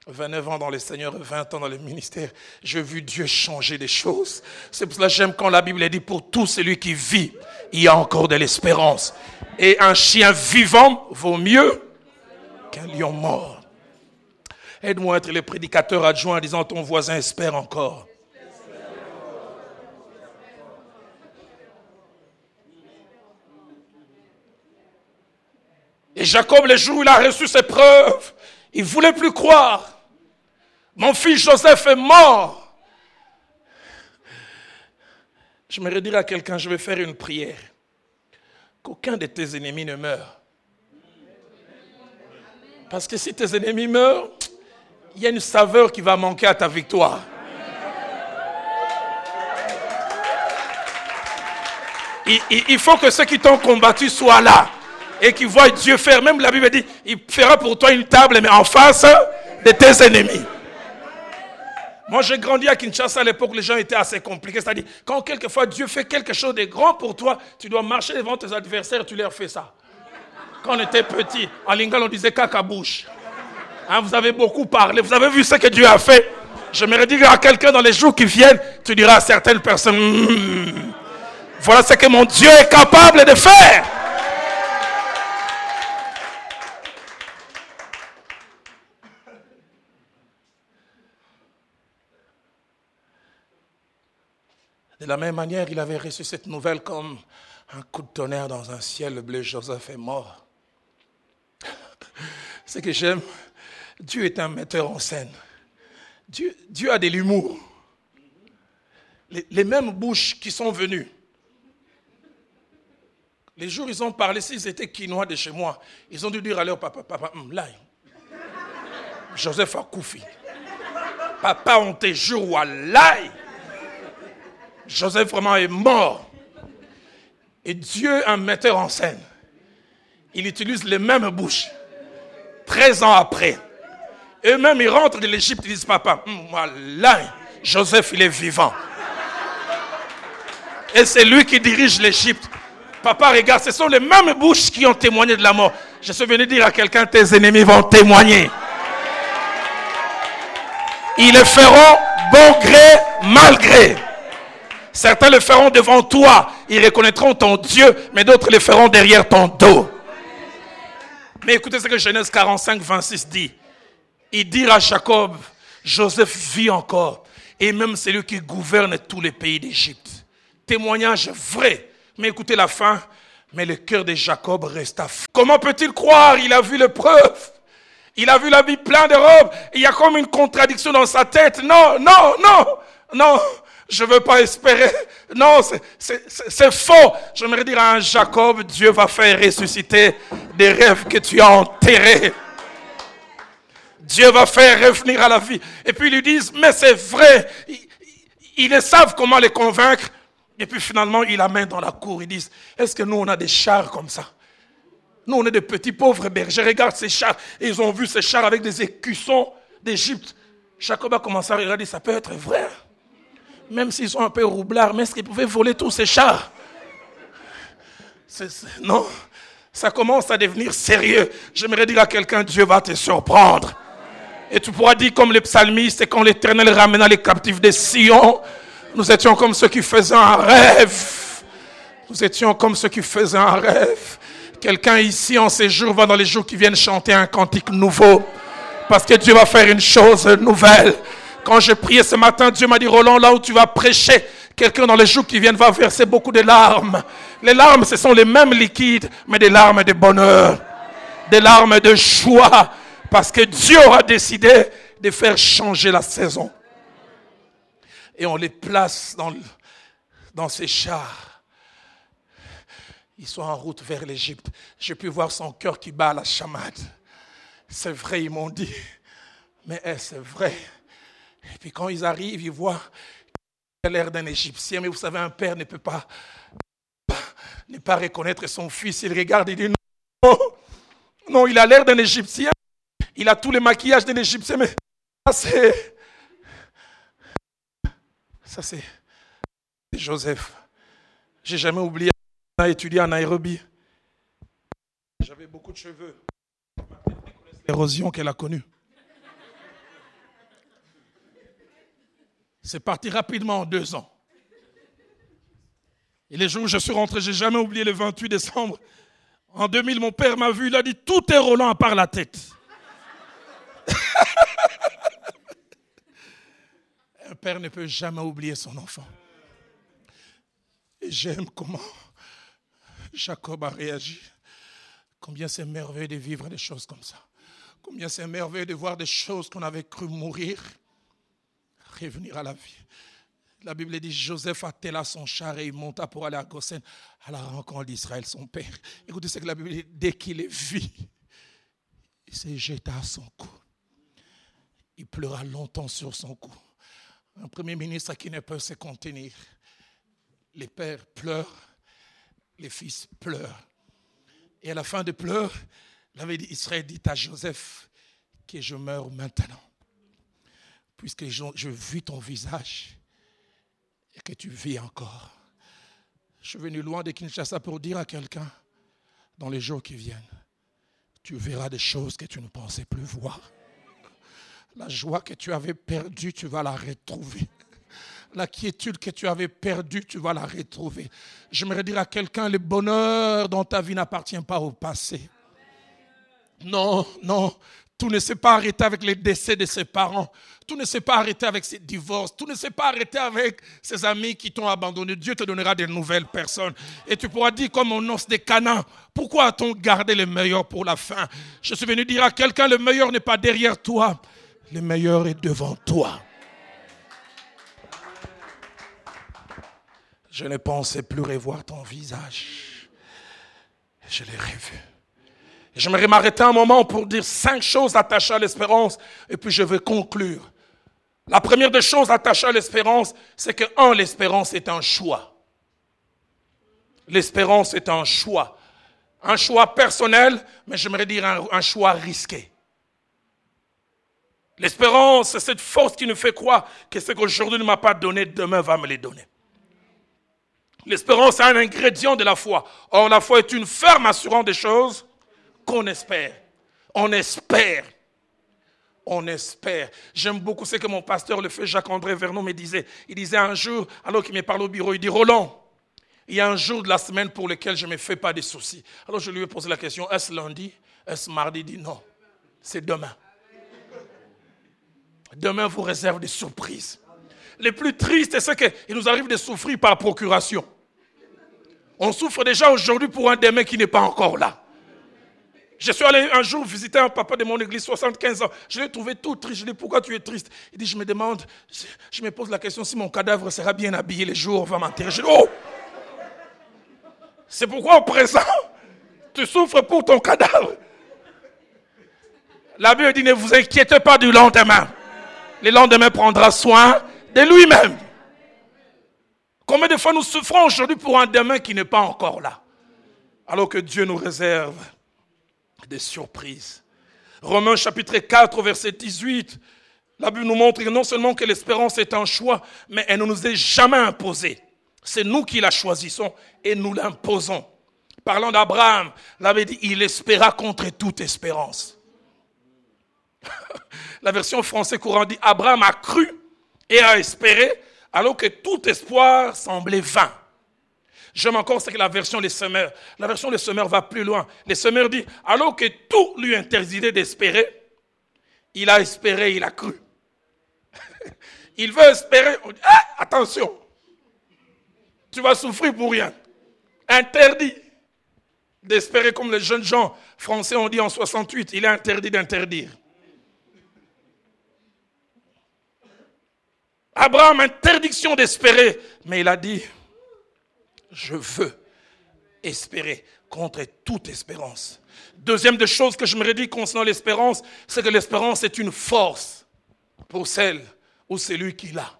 29 ans dans le Seigneur, 20 ans dans le ministère, j'ai vu Dieu changer des choses. C'est pour cela que j'aime quand la Bible dit pour tout celui qui vit, il y a encore de l'espérance. Et un chien vivant vaut mieux qu'un lion mort. Aide-moi à être le prédicateur adjoint en disant ton voisin espère encore. Et Jacob, les jours où il a reçu ses preuves, il voulait plus croire. Mon fils Joseph est mort. Je me dire à quelqu'un, je vais faire une prière. Qu'aucun de tes ennemis ne meure. Parce que si tes ennemis meurent, il y a une saveur qui va manquer à ta victoire. il, faut que ceux qui t'ont combattu soient là et qui voient Dieu faire. Même la Bible dit, il fera pour toi une table, mais en face de tes ennemis. Moi, j'ai grandi à Kinshasa à l'époque, les gens étaient assez compliqués. C'est-à-dire, quand quelquefois Dieu fait quelque chose de grand pour toi, tu dois marcher devant tes adversaires, tu leur fais ça. Quand on était petit, en Lingal, on disait caca bouche. Hein, vous avez beaucoup parlé, vous avez vu ce que Dieu a fait. J'aimerais dire à quelqu'un dans les jours qui viennent, tu diras à certaines personnes, hmm, voilà ce que mon Dieu est capable de faire. De la même manière, il avait reçu cette nouvelle comme un coup de tonnerre dans un ciel bleu. Joseph est mort. Ce que j'aime, Dieu est un metteur en scène. Dieu, a de l'humour. Les, mêmes bouches qui sont venues. Les jours, ils ont parlé, s'ils étaient quinois de chez moi, ils ont dû dire à leur papa, papa, hum, là, Joseph a Koufi. Papa, on te jure, là. Joseph vraiment est mort. Et Dieu, un metteur en scène, il utilise les mêmes bouches. 13 ans après. Eux-mêmes, ils rentrent de l'Égypte, ils disent, papa, moi, là, Joseph, il est vivant. Et c'est lui qui dirige l'Égypte. Papa, regarde, ce sont les mêmes bouches qui ont témoigné de la mort. Je suis venu dire à quelqu'un, tes ennemis vont témoigner. Ils le feront bon gré, mal gré. Certains le feront devant toi, ils reconnaîtront ton Dieu, mais d'autres le feront derrière ton dos. Mais écoutez ce que Genèse 45, 26 dit. Il dit à Jacob, Joseph vit encore, et même c'est lui qui gouverne tous les pays d'Égypte. Témoignage vrai. Mais écoutez la fin. Mais le cœur de Jacob resta. Comment peut-il croire? Il a vu les preuves. Il a vu la vie plein de robes. Il y a comme une contradiction dans sa tête. Non, non, non, non. Je ne veux pas espérer. Non, c'est faux. J'aimerais dire à un Jacob, Dieu va faire ressusciter des rêves que tu as enterrés. Dieu va faire revenir à la vie. Et puis ils lui disent, mais c'est vrai. Ils, ils savent comment les convaincre. Et puis finalement, ils l'amènent dans la cour. Ils disent, est-ce que nous, on a des chars comme ça? Nous, on est des petits pauvres bergers. Regarde ces chars. Ils ont vu ces chars avec des écussons d'Égypte. Jacob a commencé à regarder, ça peut être vrai même s'ils sont un peu roublards, mais est-ce qu'ils pouvaient voler tous ces chars? Non, ça commence à devenir sérieux. J'aimerais dire à quelqu'un, Dieu va te surprendre. Et tu pourras dire comme les psalmistes, quand l'Éternel ramena les captifs de Sion, nous étions comme ceux qui faisaient un rêve. Nous étions comme ceux qui faisaient un rêve. Quelqu'un ici en ces jours va dans les jours qui viennent chanter un cantique nouveau. Parce que Dieu va faire une chose nouvelle. Quand j'ai prié ce matin, Dieu m'a dit, Roland, là où tu vas prêcher, quelqu'un dans les jours qui viennent va verser beaucoup de larmes. Les larmes, ce sont les mêmes liquides, mais des larmes de bonheur, des larmes de joie, parce que Dieu aura décidé de faire changer la saison. Et on les place dans, dans ces chars. Ils sont en route vers l'Égypte. J'ai pu voir son cœur qui bat à la chamade. C'est vrai, ils m'ont dit. Mais est-ce vrai et puis quand ils arrivent, ils voient qu'il a l'air d'un Égyptien, mais vous savez, un père ne peut pas, ne pas reconnaître son fils. Il regarde et dit non, non, il a l'air d'un Égyptien. Il a tous les maquillages d'un Égyptien, mais ça c'est, ça c'est Joseph. J'ai jamais oublié, on a étudié en Nairobi. J'avais beaucoup de cheveux. L'érosion qu'elle a connue. C'est parti rapidement en deux ans. Et les jours où je suis rentré, j'ai jamais oublié le 28 décembre. En 2000, mon père m'a vu, il a dit tout est roulant à part la tête. Un père ne peut jamais oublier son enfant. Et j'aime comment Jacob a réagi. Combien c'est merveilleux de vivre des choses comme ça. Combien c'est merveilleux de voir des choses qu'on avait cru mourir revenir à la vie. La Bible dit Joseph attela son char et il monta pour aller à Goshen à la rencontre d'Israël, son père. Écoutez ce que la Bible dit dès qu'il est vu, il s'est jeté à son cou. Il pleura longtemps sur son cou. Un premier ministre qui ne peut se contenir. Les pères pleurent les fils pleurent. Et à la fin des pleurs, Israël dit à Joseph que je meurs maintenant, puisque je vis ton visage et que tu vis encore. Je suis venu loin de Kinshasa pour dire à quelqu'un, dans les jours qui viennent, tu verras des choses que tu ne pensais plus voir. La joie que tu avais perdue, tu vas la retrouver. La quiétude que tu avais perdue, tu vas la retrouver. J'aimerais dire à quelqu'un, le bonheur dans ta vie n'appartient pas au passé. Non, non, tout ne s'est pas arrêté avec les décès de ses parents. Tout ne s'est pas arrêté avec ses divorces. Tout ne s'est pas arrêté avec ses amis qui t'ont abandonné. Dieu te donnera de nouvelles personnes. Et tu pourras dire comme on os des canins, pourquoi a-t-on gardé le meilleur pour la fin? Je suis venu dire à quelqu'un, le meilleur n'est pas derrière toi. Le meilleur est devant toi. Je ne pensais plus revoir ton visage. Je l'ai revu. J'aimerais m'arrêter un moment pour dire cinq choses attachées à l'espérance et puis je vais conclure. La première des choses attachées à l'espérance, c'est que, un, l'espérance est un choix. L'espérance est un choix. Un choix personnel, mais j'aimerais dire un, choix risqué. L'espérance, c'est cette force qui nous fait croire que ce qu'aujourd'hui ne m'a pas donné, demain va me les donner. L'espérance est un ingrédient de la foi. Or, la foi est une ferme assurance des choses qu'on espère. On espère. On espère. J'aime beaucoup ce que mon pasteur, le fait Jacques-André Vernon, me disait. Il disait un jour, alors qu'il me parle au bureau, il dit Roland, il y a un jour de la semaine pour lequel je ne me fais pas de soucis. Alors je lui ai posé la question est-ce lundi? Est-ce mardi? Il dit non, c'est demain. Demain vous réserve des surprises. Les plus tristes, c'est qu'il nous arrive de souffrir par procuration. On souffre déjà aujourd'hui pour un demain qui n'est pas encore là. Je suis allé un jour visiter un papa de mon église, 75 ans. Je l'ai trouvé tout triste. Je lui ai dit, pourquoi tu es triste? Il dit, je me demande, je, me pose la question si mon cadavre sera bien habillé les jours où on va m'enterrer. Je dis, oh C'est pourquoi au présent, tu souffres pour ton cadavre. La Bible dit, ne vous inquiétez pas du lendemain. Le lendemain prendra soin de lui-même. Combien de fois nous souffrons aujourd'hui pour un demain qui n'est pas encore là Alors que Dieu nous réserve des surprises. Romains chapitre 4, verset 18, la Bible nous montre non seulement que l'espérance est un choix, mais elle ne nous est jamais imposée. C'est nous qui la choisissons et nous l'imposons. Parlant d'Abraham, la dit, il espéra contre toute espérance. la version française courant dit, Abraham a cru et a espéré, alors que tout espoir semblait vain. J'aime encore ce que la version des semeurs. La version des semeurs va plus loin. Les semeurs dit, alors que tout lui interdisait d'espérer, il a espéré, il a cru. il veut espérer. Ah, attention, tu vas souffrir pour rien. Interdit d'espérer comme les jeunes gens français ont dit en 68, il est interdit d'interdire. Abraham, interdiction d'espérer, mais il a dit, je veux espérer contre toute espérance. Deuxième des choses que je me redis concernant l'espérance, c'est que l'espérance est une force pour celle ou celui qui l'a.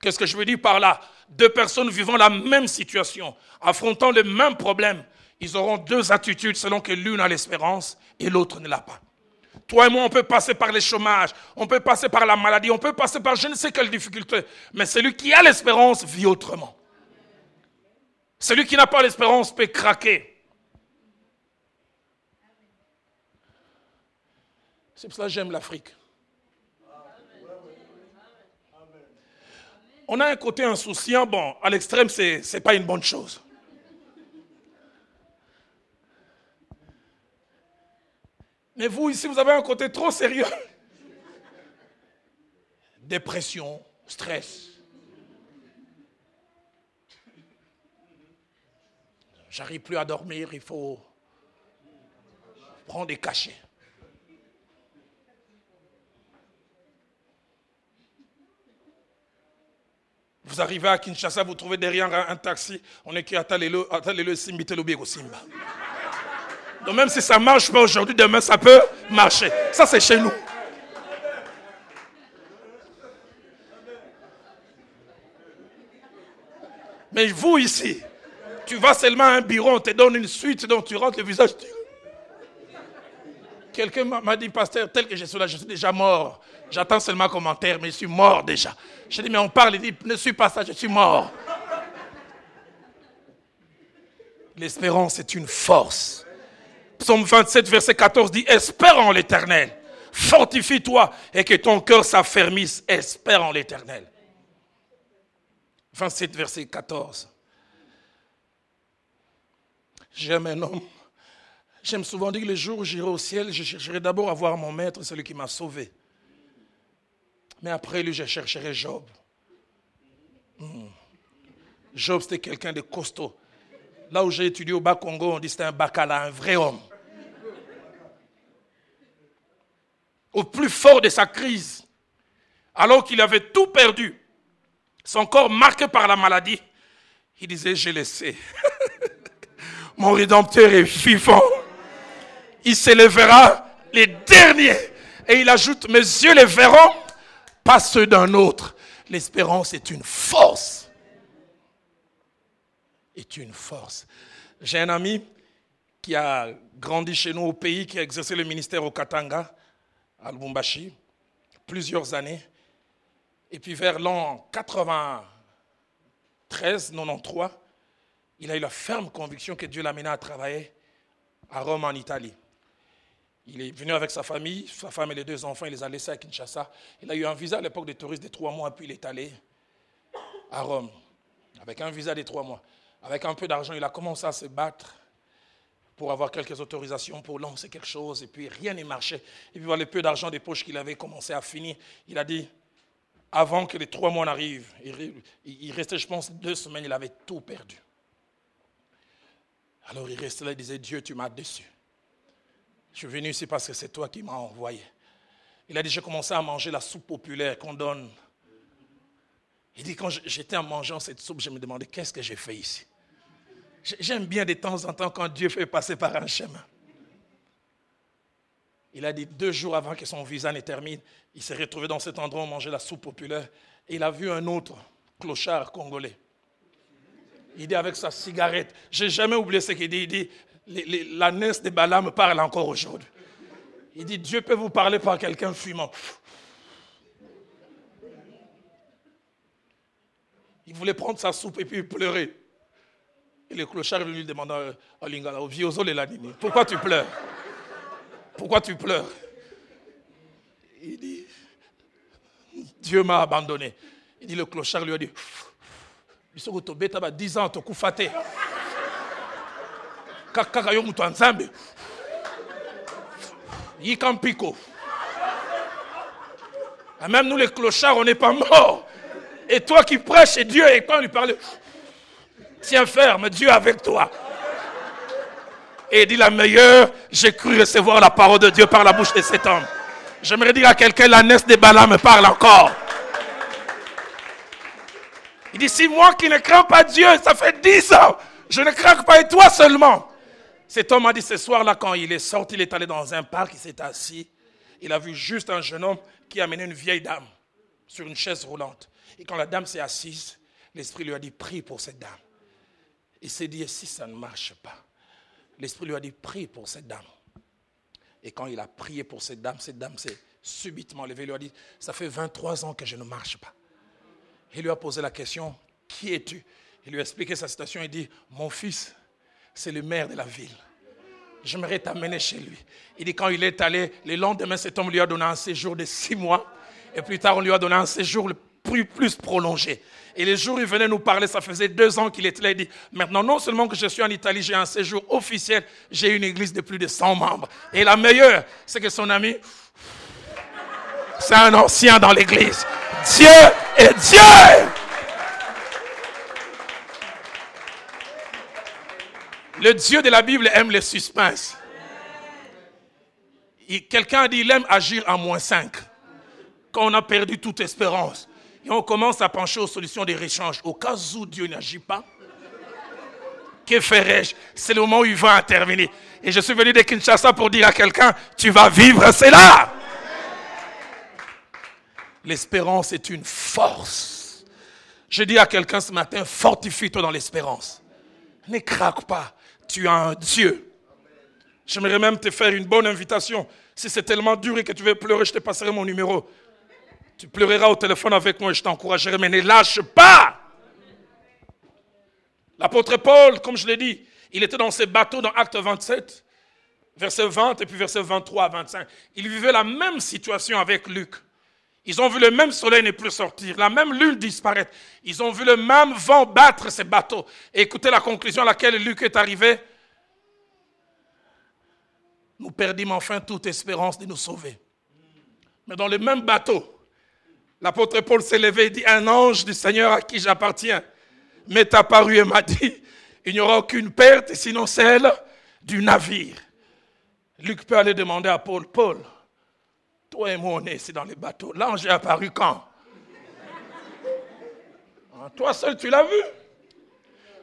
Qu'est-ce que je veux dire par là? Deux personnes vivant la même situation, affrontant le même problème, ils auront deux attitudes selon que l'une a l'espérance et l'autre ne l'a pas. Toi et moi, on peut passer par le chômage, on peut passer par la maladie, on peut passer par je ne sais quelle difficulté, mais celui qui a l'espérance vit autrement. Celui qui n'a pas l'espérance peut craquer. C'est pour ça que j'aime l'Afrique. On a un côté insouciant, bon, à l'extrême, ce n'est pas une bonne chose. Mais vous, ici, vous avez un côté trop sérieux. Dépression, stress. J'arrive plus à dormir, il faut prendre des cachets. Vous arrivez à Kinshasa, vous trouvez derrière un, taxi, on Atalelo Simba, Biego Simba. Donc même si ça marche pas aujourd'hui, demain ça peut marcher. Ça c'est chez nous. Mais vous ici, Tu vas seulement à un bureau, on te donne une suite, donc tu rentres le visage. Quelqu'un m'a dit, pasteur, tel que je suis là, je suis déjà mort. J'attends seulement un commentaire, mais je suis mort déjà. Je dis, mais on parle, il dit, ne suis pas ça, je suis mort. L'espérance est une force. Psaume 27, verset 14 dit, espère en l'éternel. Fortifie-toi et que ton cœur s'affermisse. Espère en l'éternel. 27, verset 14. J'aime un homme. J'aime souvent dire que le jour où j'irai au ciel, je chercherai d'abord à voir mon maître, celui qui m'a sauvé. Mais après lui, je chercherai Job. Hmm. Job, c'était quelqu'un de costaud. Là où j'ai étudié au Bas-Congo, on dit c'était un bacala, un vrai homme. Au plus fort de sa crise, alors qu'il avait tout perdu, son corps marqué par la maladie, il disait, je le sais. Mon rédempteur est vivant. Il s'élèvera les derniers. Et il ajoute, mes yeux les verront, pas ceux d'un autre. L'espérance est une force est une force. J'ai un ami qui a grandi chez nous au pays, qui a exercé le ministère au Katanga, à Lubumbashi, plusieurs années. Et puis vers l'an 93, 93, il a eu la ferme conviction que Dieu l'amena à travailler à Rome en Italie. Il est venu avec sa famille, sa femme et les deux enfants, il les a laissés à Kinshasa. Il a eu un visa à l'époque des touristes de trois mois, puis il est allé à Rome avec un visa de trois mois. Avec un peu d'argent, il a commencé à se battre pour avoir quelques autorisations pour lancer quelque chose, et puis rien n'est marché. Et puis voilà, le peu d'argent des poches qu'il avait commencé à finir. Il a dit, avant que les trois mois n'arrivent, il restait, je pense, deux semaines, il avait tout perdu. Alors il restait là, il disait, Dieu, tu m'as déçu. Je suis venu ici parce que c'est toi qui m'as envoyé. Il a dit, j'ai commencé à manger la soupe populaire qu'on donne. Il dit, quand j'étais en mangeant cette soupe, je me demandais, qu'est-ce que j'ai fait ici? J'aime bien de temps en temps quand Dieu fait passer par un chemin. Il a dit deux jours avant que son visa ne termine, il s'est retrouvé dans cet endroit où on mangeait la soupe populaire et il a vu un autre clochard congolais. Il dit avec sa cigarette, j'ai jamais oublié ce qu'il dit, il dit, la naisse de Balaam parle encore aujourd'hui. Il dit, Dieu peut vous parler par quelqu'un fumant. Il voulait prendre sa soupe et puis pleurer. Le clochard lui demander à Lingala, et l'animé, pourquoi tu pleures? Pourquoi tu pleures? Il dit, Dieu m'a abandonné. Il dit, le clochard lui a dit, bisoko ba 10 ans tokufate kaka yo mutu nzambe yika mpiko même nous les clochards on n'est pas morts. Et toi qui prêches et Dieu et quand on lui parle Tiens ferme, Dieu avec toi. Et il dit la meilleure, j'ai cru recevoir la parole de Dieu par la bouche de cet homme. J'aimerais dire à quelqu'un, la naisse de Balaam me parle encore. Il dit, si moi qui ne crains pas Dieu, ça fait dix ans, je ne crains pas et toi seulement. Cet homme a dit ce soir-là, quand il est sorti, il est allé dans un parc, il s'est assis. Il a vu juste un jeune homme qui amenait une vieille dame sur une chaise roulante. Et quand la dame s'est assise, l'Esprit lui a dit, prie pour cette dame. Il s'est dit, si ça ne marche pas, l'Esprit lui a dit, prie pour cette dame. Et quand il a prié pour cette dame, cette dame s'est subitement levée. Il lui a dit, ça fait 23 ans que je ne marche pas. Il lui a posé la question, qui es-tu? Il lui a expliqué sa situation. Il dit, mon fils, c'est le maire de la ville. J'aimerais t'amener chez lui. Il dit, quand il est allé, le lendemain, cet homme lui a donné un séjour de six mois. Et plus tard, on lui a donné un séjour plus, plus prolongé. Et les jours où il venait nous parler, ça faisait deux ans qu'il était là. Il dit, maintenant, non seulement que je suis en Italie, j'ai un séjour officiel, j'ai une église de plus de 100 membres. Et la meilleure, c'est que son ami, c'est un ancien dans l'église. Dieu est Dieu. Le Dieu de la Bible aime les suspens. Quelqu'un a dit, il aime agir à moins 5. Quand on a perdu toute espérance. Et on commence à pencher aux solutions des réchanges. Au cas où Dieu n'agit pas, que ferais-je C'est le moment où il va intervenir. Et je suis venu de Kinshasa pour dire à quelqu'un, tu vas vivre cela. L'espérance est une force. Je dis à quelqu'un ce matin, fortifie-toi dans l'espérance. Ne craque pas. Tu as un Dieu. J'aimerais même te faire une bonne invitation. Si c'est tellement dur et que tu veux pleurer, je te passerai mon numéro. Tu pleureras au téléphone avec moi et je t'encouragerai, mais ne lâche pas. L'apôtre Paul, comme je l'ai dit, il était dans ses bateaux dans Acte 27, verset 20 et puis verset 23 à 25. Il vivait la même situation avec Luc. Ils ont vu le même soleil ne plus sortir, la même lune disparaître. Ils ont vu le même vent battre ces bateaux. Écoutez la conclusion à laquelle Luc est arrivé. Nous perdîmes enfin toute espérance de nous sauver. Mais dans le même bateau, l'apôtre Paul s'est levé et dit, un ange du Seigneur à qui j'appartiens m'est apparu et m'a dit, il n'y aura aucune perte sinon celle du navire. Luc peut aller demander à Paul, Paul, toi et moi on est ici dans les bateaux. L'ange est apparu quand ah, Toi seul tu l'as vu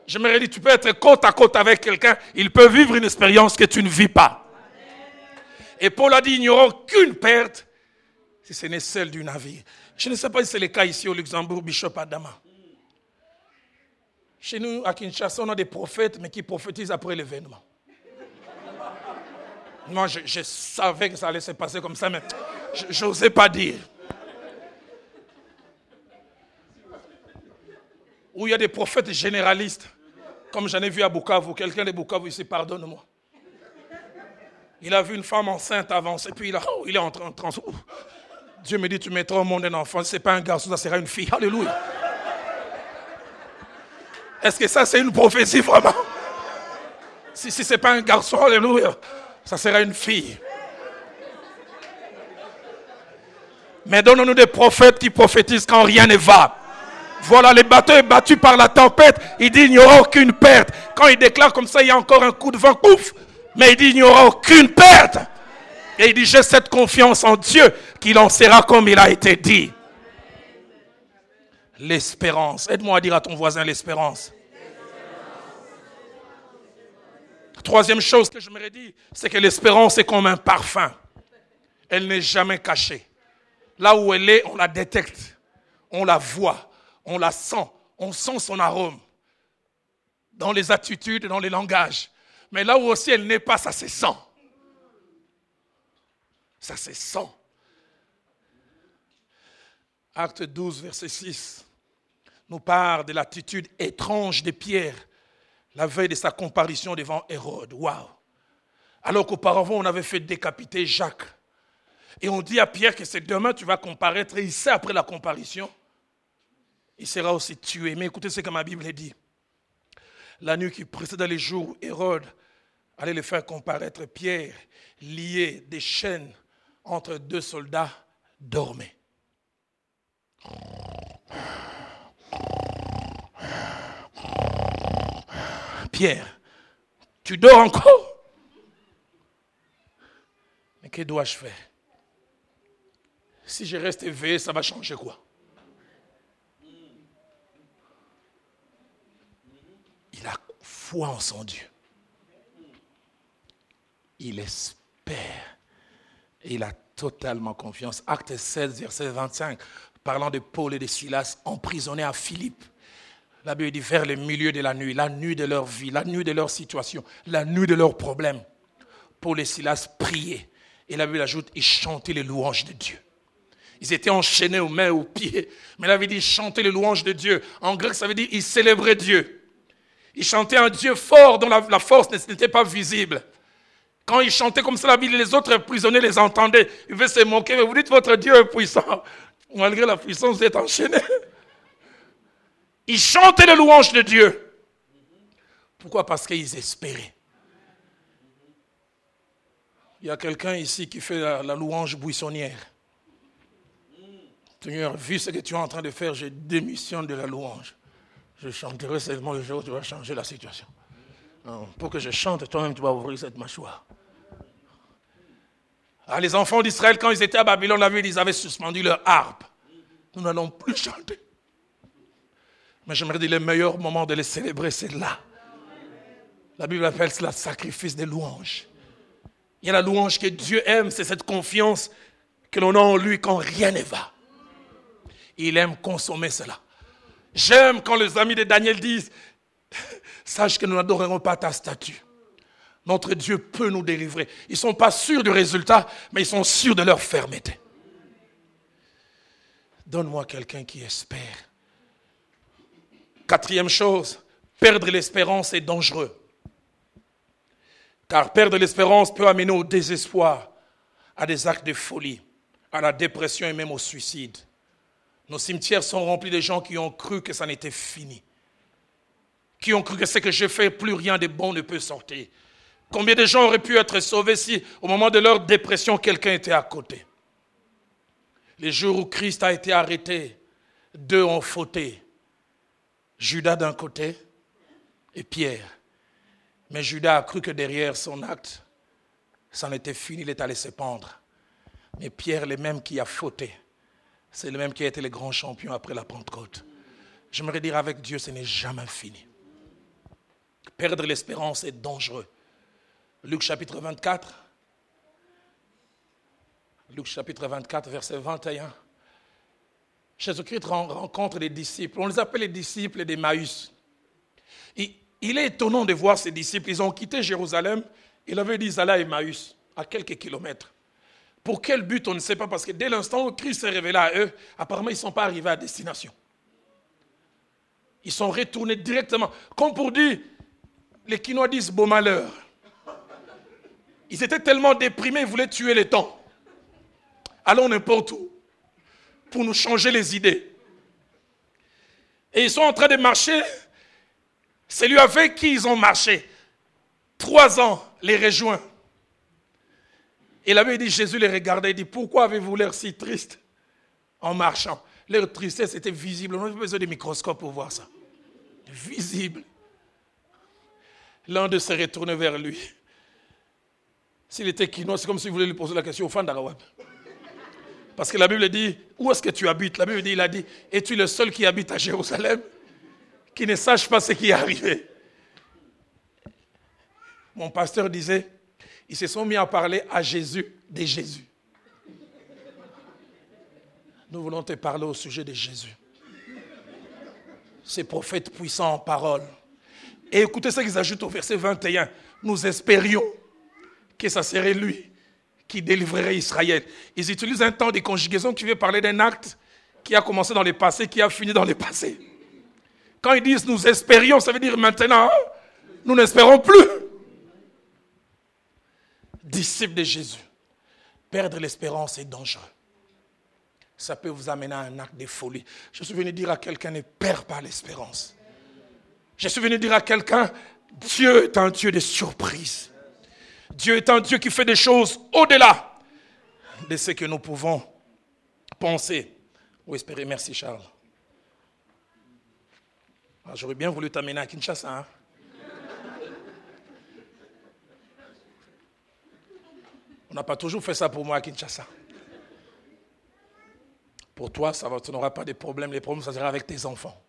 Je me dit, tu peux être côte à côte avec quelqu'un, il peut vivre une expérience que tu ne vis pas. Et Paul a dit, il n'y aura aucune perte si ce n'est celle du navire. Je ne sais pas si c'est le cas ici au Luxembourg, Bishop Adama. Chez nous, à Kinshasa, on a des prophètes, mais qui prophétisent après l'événement. Moi, je, savais que ça allait se passer comme ça, mais je n'osais pas dire. Où il y a des prophètes généralistes, comme j'en ai vu à Bukavu, quelqu'un de Bukavu ici, pardonne-moi. Il a vu une femme enceinte avancer, puis il, a, oh, il est en train de... Dieu me dit, tu mettras au monde un enfant, ce n'est pas un garçon, ça sera une fille. Alléluia. Est-ce que ça, c'est une prophétie vraiment? Si, ce n'est pas un garçon, alléluia, ça sera une fille. Mais donnons-nous des prophètes qui prophétisent quand rien ne va. Voilà, le bateau est battu par la tempête. Il dit il n'y aura aucune perte. Quand il déclare comme ça, il y a encore un coup de vent, pouf. Mais il dit il n'y aura aucune perte. Et il dit j'ai cette confiance en Dieu qu'il en sera comme il a été dit. L'espérance. Aide-moi à dire à ton voisin l'espérance. Troisième chose que je me dit, c'est que l'espérance est comme un parfum. Elle n'est jamais cachée. Là où elle est, on la détecte, on la voit, on la sent, on sent son arôme. Dans les attitudes, dans les langages. Mais là où aussi elle n'est pas, ça se sent. Ça se sent. Acte 12, verset 6 nous parle de l'attitude étrange de Pierre la veille de sa comparution devant Hérode. Waouh! Alors qu'auparavant, on avait fait décapiter Jacques. Et on dit à Pierre que c'est demain tu vas comparaître. Et il sait après la comparution, il sera aussi tué. Mais écoutez ce que ma Bible dit. La nuit qui précédait les jours où Hérode allait le faire comparaître, Pierre, lié des chaînes entre deux soldats, dormait. Pierre, tu dors encore? Mais que dois-je faire? Si je reste éveillé, ça va changer quoi? Il a foi en son Dieu. Il espère. Il a totalement confiance. Acte 16, verset 25, parlant de Paul et de Silas emprisonnés à Philippe. La Bible dit vers le milieu de la nuit, la nuit de leur vie, la nuit de leur situation, la nuit de leurs problèmes. Paul et Silas priaient. Et la Bible ajoute, ils chantaient les louanges de Dieu. Ils étaient enchaînés aux mains, aux pieds. Mais la Bible dit, chanter les louanges de Dieu. En grec, ça veut dire, ils célébraient Dieu. Ils chantaient un Dieu fort dont la, force n'était pas visible. Quand ils chantaient comme ça, la Bible, les autres prisonniers les entendaient. Ils veulent se moquer, mais vous dites, votre Dieu est puissant. Malgré la puissance, vous êtes enchaînés. Ils chantaient les louanges de Dieu. Pourquoi? Parce qu'ils espéraient. Il y a quelqu'un ici qui fait la, louange buissonnière. Seigneur, vu ce que tu es en train de faire, je démissionne de la louange. Je chanterai seulement le jour où tu vas changer la situation. Pour que je chante, toi-même, tu vas ouvrir cette mâchoire. Ah, les enfants d'Israël, quand ils étaient à Babylone, la ville, ils avaient suspendu leur harpe. Nous n'allons plus chanter. Mais j'aimerais dire le meilleur moment de les célébrer, c'est là. La Bible appelle cela sacrifice de louange. Il y a la louange que Dieu aime, c'est cette confiance que l'on a en lui quand rien ne va. Il aime consommer cela. J'aime quand les amis de Daniel disent, sache que nous n'adorerons pas ta statue. Notre Dieu peut nous délivrer. Ils ne sont pas sûrs du résultat, mais ils sont sûrs de leur fermeté. Donne-moi quelqu'un qui espère. Quatrième chose, perdre l'espérance est dangereux. Car perdre l'espérance peut amener au désespoir, à des actes de folie, à la dépression et même au suicide. Nos cimetières sont remplis de gens qui ont cru que ça n'était fini. Qui ont cru que ce que j'ai fait, plus rien de bon ne peut sortir. Combien de gens auraient pu être sauvés si, au moment de leur dépression, quelqu'un était à côté? Les jours où Christ a été arrêté, deux ont fauté. Judas d'un côté et Pierre. Mais Judas a cru que derrière son acte, ça n'était fini, il est allé se pendre. Mais Pierre, le même qui a fauté, c'est le même qui a été le grand champion après la Pentecôte. J'aimerais dire avec Dieu, ce n'est jamais fini. Perdre l'espérance est dangereux. Luc chapitre 24. Luc chapitre 24, verset 21. Jésus-Christ rencontre des disciples. On les appelle les disciples d'Emmaüs. Il est étonnant de voir ces disciples. Ils ont quitté Jérusalem. Il avait dit à Emmaüs, à quelques kilomètres. Pour quel but, on ne sait pas, parce que dès l'instant où Christ s'est révélé à eux, apparemment, ils ne sont pas arrivés à destination. Ils sont retournés directement. Comme pour dire, les Quinois disent beau malheur. Ils étaient tellement déprimés, ils voulaient tuer les temps. Allons n'importe où pour nous changer les idées. Et ils sont en train de marcher. C'est lui avec qui ils ont marché. Trois ans les rejoint. Et là-bas, il dit, Jésus les regardait, il dit, pourquoi avez-vous l'air si triste en marchant? Leur tristesse était visible. On n'a pas besoin de microscope pour voir ça. Visible. L'un de s'est retourné vers lui. S'il était quinois, c'est comme si vous voulez lui poser la question au fan d'Arawab. Parce que la Bible dit, où est-ce que tu habites? La Bible dit, il a dit, es-tu le seul qui habite à Jérusalem? Qui ne sache pas ce qui est arrivé Mon pasteur disait, ils se sont mis à parler à Jésus de Jésus. Nous voulons te parler au sujet de Jésus. Ces prophètes puissants en parole. Et écoutez ce qu'ils ajoutent au verset 21. Nous espérions que ça serait lui qui délivrerait Israël. Ils utilisent un temps de conjugaison qui veut parler d'un acte qui a commencé dans le passé, qui a fini dans le passé. Quand ils disent nous espérions, ça veut dire maintenant, nous n'espérons plus disciple de Jésus, perdre l'espérance est dangereux. Ça peut vous amener à un acte de folie. Je suis venu dire à quelqu'un, ne perds pas l'espérance. Je suis venu dire à quelqu'un, Dieu est un Dieu de surprise. Dieu est un Dieu qui fait des choses au-delà de ce que nous pouvons penser ou espérer. Merci Charles. Ah, j'aurais bien voulu t'amener à Kinshasa. Hein. On n'a pas toujours fait ça pour moi à Kinshasa. Pour toi, ça va, tu n'auras pas de problèmes. Les problèmes, ça sera avec tes enfants.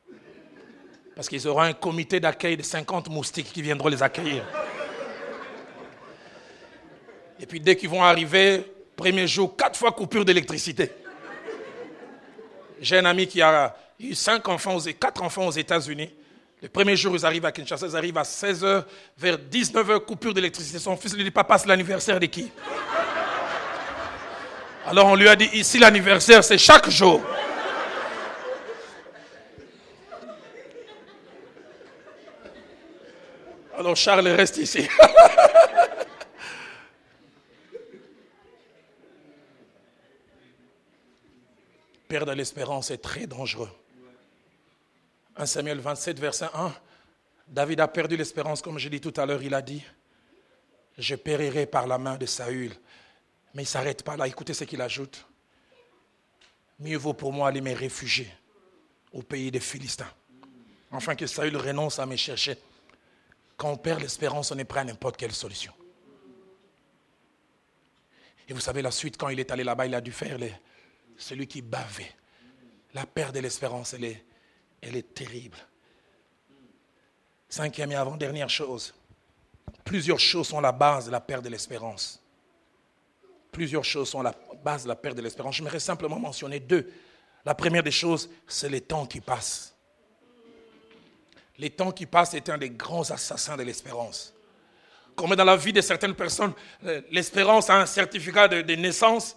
Parce qu'ils auront un comité d'accueil de 50 moustiques qui viendront les accueillir. Et puis dès qu'ils vont arriver, premier jour, quatre fois coupure d'électricité. J'ai un ami qui a eu cinq enfants, quatre enfants aux États-Unis. Le premier jour, ils arrivent à Kinshasa, ils arrivent à 16h, vers 19h, coupure d'électricité. Son fils lui dit, papa, c'est l'anniversaire de qui? Alors on lui a dit, ici l'anniversaire, c'est chaque jour. Alors Charles reste ici. Perdre l'espérance est très dangereux. 1 Samuel 27, verset 1, David a perdu l'espérance, comme je dit tout à l'heure, il a dit, je périrai par la main de Saül. Mais il ne s'arrête pas là, écoutez ce qu'il ajoute. Mieux vaut pour moi aller me réfugier au pays des Philistins, afin que Saül renonce à me chercher. Quand on perd l'espérance, on est prêt à n'importe quelle solution. Et vous savez, la suite, quand il est allé là-bas, il a dû faire celui qui bavait. La perte de l'espérance, elle est, terrible. Cinquième et avant-dernière chose. Plusieurs choses sont la base de la perte de l'espérance. Plusieurs choses sont la base de la perte de l'espérance. Je J'aimerais simplement mentionner deux. La première des choses, c'est le temps qui passe. Les temps qui passent est un des grands assassins de l'espérance. Comme dans la vie de certaines personnes, euh, l'espérance a un certificat de, naissance,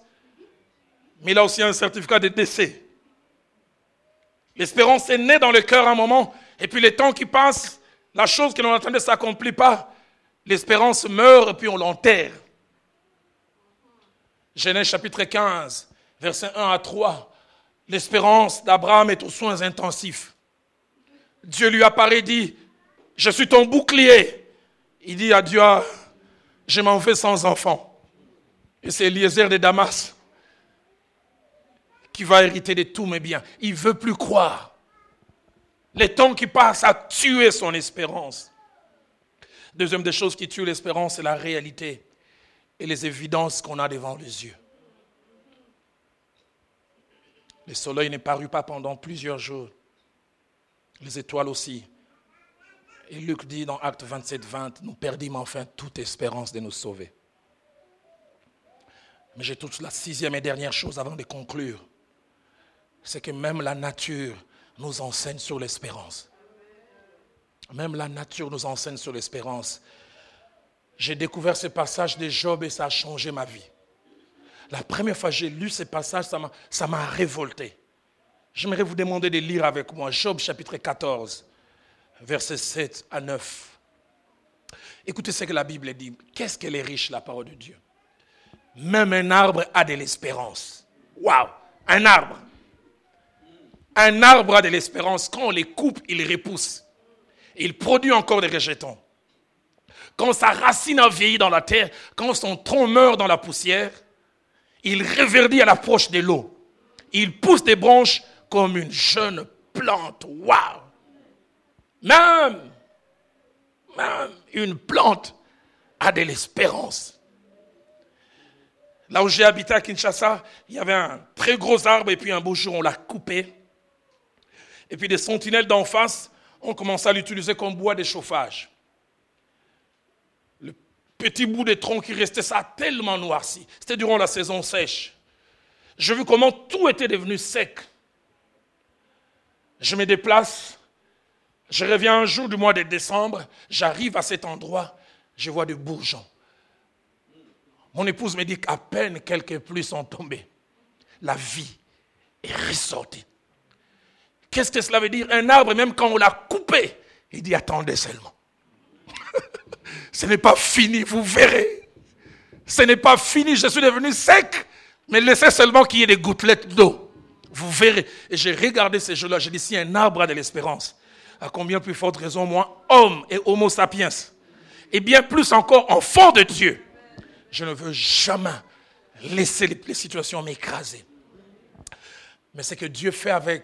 mais il a aussi un certificat de décès. L'espérance est née dans le cœur un moment, et puis les temps qui passent, la chose que l'on attendait ne s'accomplit pas. L'espérance meurt, et puis on l'enterre. Genèse chapitre 15, versets 1 à 3. L'espérance d'Abraham est aux soins intensifs. Dieu lui apparaît dit, je suis ton bouclier. Il dit à Dieu, je m'en vais sans enfant. Et c'est Eliezer de Damas qui va hériter de tous mes biens. Il ne veut plus croire. Les temps qui passent a tué son espérance. Deuxième des choses qui tuent l'espérance, c'est la réalité et les évidences qu'on a devant les yeux. Le soleil n'est paru pas pendant plusieurs jours. Les étoiles aussi. Et Luc dit dans Acte 27, 20, nous perdîmes enfin toute espérance de nous sauver. Mais j'ai toute la sixième et dernière chose avant de conclure. C'est que même la nature nous enseigne sur l'espérance. Même la nature nous enseigne sur l'espérance. J'ai découvert ce passage de Job et ça a changé ma vie. La première fois que j'ai lu ce passage, ça m'a révolté. J'aimerais vous demander de lire avec moi Job chapitre 14, versets 7 à 9. Écoutez ce que la Bible dit. Qu'est-ce qu'elle est riche, la parole de Dieu? Même un arbre a de l'espérance. Waouh Un arbre. Un arbre a de l'espérance. Quand on les coupe, il repousse. Il produit encore des rejetons. Quand sa racine a vieilli dans la terre, quand son tronc meurt dans la poussière, il reverdit à l'approche de l'eau. Il pousse des branches comme une jeune plante. Waouh! Même, même une plante a de l'espérance. Là où j'ai habité à Kinshasa, il y avait un très gros arbre et puis un beau jour on l'a coupé. Et puis des sentinelles d'en face ont commencé à l'utiliser comme bois de chauffage petit bout de tronc qui restait, ça a tellement noirci. C'était durant la saison sèche. Je vu comment tout était devenu sec. Je me déplace. Je reviens un jour du mois de décembre. J'arrive à cet endroit. Je vois des bourgeons. Mon épouse me dit qu'à peine quelques pluies sont tombées. La vie est ressortie. Qu'est-ce que cela veut dire? Un arbre, même quand on l'a coupé, il dit attendez seulement. Ce n'est pas fini, vous verrez. Ce n'est pas fini, je suis devenu sec, mais laissez seulement qu'il y ait des gouttelettes d'eau. Vous verrez. Et j'ai regardé ces jours-là, j'ai dit, si un arbre a de l'espérance, à combien plus forte raison, moi, homme et homo sapiens, et bien plus encore enfant de Dieu, je ne veux jamais laisser les situations m'écraser. Mais ce que Dieu fait avec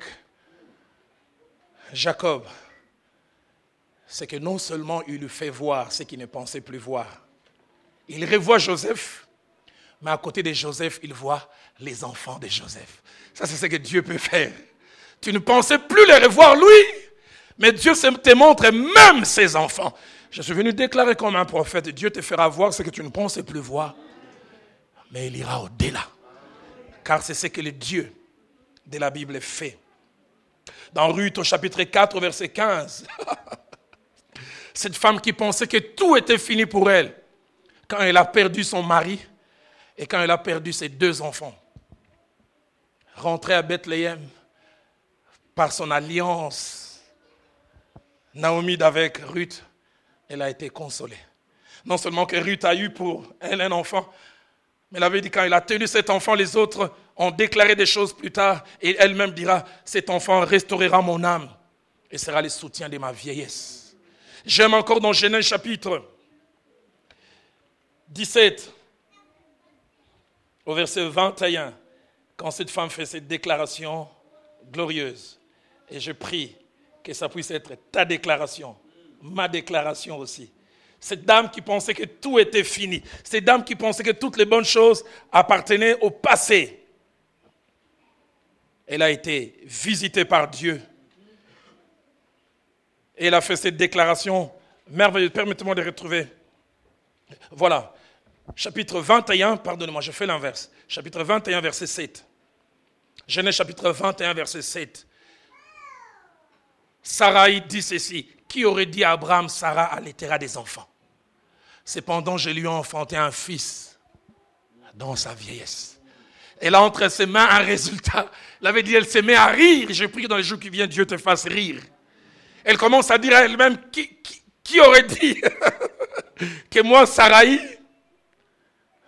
Jacob, c'est que non seulement il lui fait voir ce qu'il ne pensait plus voir, il revoit Joseph, mais à côté de Joseph, il voit les enfants de Joseph. Ça, c'est ce que Dieu peut faire. Tu ne pensais plus les revoir lui, mais Dieu te montre même ses enfants. Je suis venu déclarer comme un prophète, Dieu te fera voir ce que tu ne pensais plus voir, mais il ira au-delà. Car c'est ce que le Dieu de la Bible fait. Dans Ruth au chapitre 4, verset 15. Cette femme qui pensait que tout était fini pour elle quand elle a perdu son mari et quand elle a perdu ses deux enfants. Rentrée à Bethléem par son alliance, Naomi avec Ruth, elle a été consolée. Non seulement que Ruth a eu pour elle un enfant, mais elle avait dit quand elle a tenu cet enfant, les autres ont déclaré des choses plus tard et elle-même dira, cet enfant restaurera mon âme et sera le soutien de ma vieillesse. J'aime encore dans Genèse chapitre 17, au verset 21, quand cette femme fait cette déclaration glorieuse. Et je prie que ça puisse être ta déclaration, ma déclaration aussi. Cette dame qui pensait que tout était fini, cette dame qui pensait que toutes les bonnes choses appartenaient au passé, elle a été visitée par Dieu et elle a fait cette déclaration merveilleuse. Permettez-moi de retrouver. Voilà. Chapitre 21, pardonnez-moi, je fais l'inverse. Chapitre 21, verset 7. Genèse chapitre 21, verset 7. Sarah dit ceci. qui aurait dit à Abraham, Sarah allaitera des enfants? Cependant, je lui ai enfanté un fils dans sa vieillesse. Elle a entre ses mains un résultat. Elle avait dit, elle s'est mise à rire. Je prie que dans les jours qui viennent, Dieu te fasse rire. Elle commence à dire à elle-même, qui, aurait dit que moi, Sarai,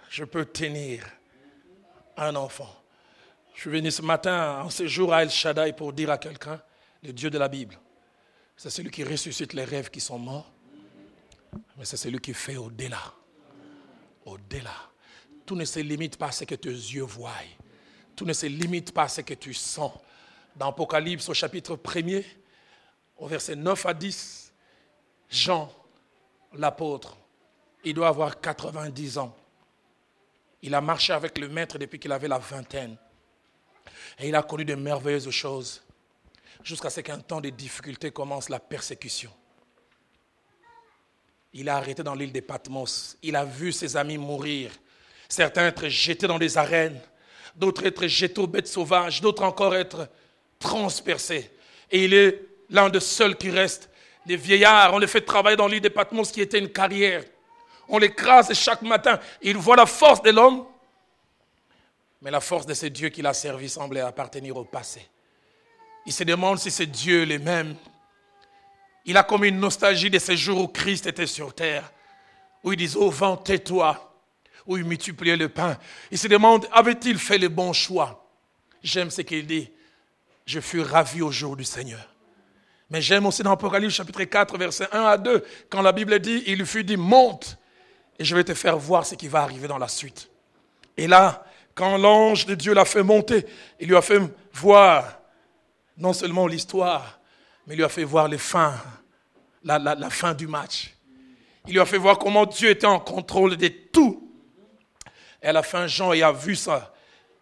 je peux tenir un enfant? Je suis venu ce matin en séjour à El Shaddai pour dire à quelqu'un, le Dieu de la Bible, c'est celui qui ressuscite les rêves qui sont morts, mais c'est celui qui fait au-delà. Au-delà. Tout ne se limite pas à ce que tes yeux voient. Tout ne se limite pas à ce que tu sens. Dans Apocalypse au chapitre 1er, au verset 9 à 10, Jean, l'apôtre, il doit avoir 90 ans. Il a marché avec le maître depuis qu'il avait la vingtaine. Et il a connu de merveilleuses choses. Jusqu'à ce qu'un temps de difficulté commence la persécution. Il a arrêté dans l'île des Patmos. Il a vu ses amis mourir. Certains être jetés dans des arènes, d'autres être jetés aux bêtes sauvages, d'autres encore être transpercés. Et il est l'un des seuls qui reste. Les vieillards, on les fait travailler dans l'île des Patmos qui était une carrière. On l'écrase chaque matin. Il voit la force de l'homme, mais la force de ce Dieu qu'il a servi semblait appartenir au passé. Il se demande si c'est Dieu les mêmes. Il a comme une nostalgie de ces jours où Christ était sur terre, où il disait au vent, tais-toi, où il multipliait le pain. Il se demande, avait-il fait le bon choix? J'aime ce qu'il dit. Je fus ravi au jour du Seigneur. Mais j'aime aussi dans Apocalypse chapitre 4, verset 1 à 2, quand la Bible dit, il lui fut dit, monte, et je vais te faire voir ce qui va arriver dans la suite. Et là, quand l'ange de Dieu l'a fait monter, il lui a fait voir non seulement l'histoire, mais il lui a fait voir la, fin du match. Il lui a fait voir comment Dieu était en contrôle de tout. Et à la fin, Jean a vu ça.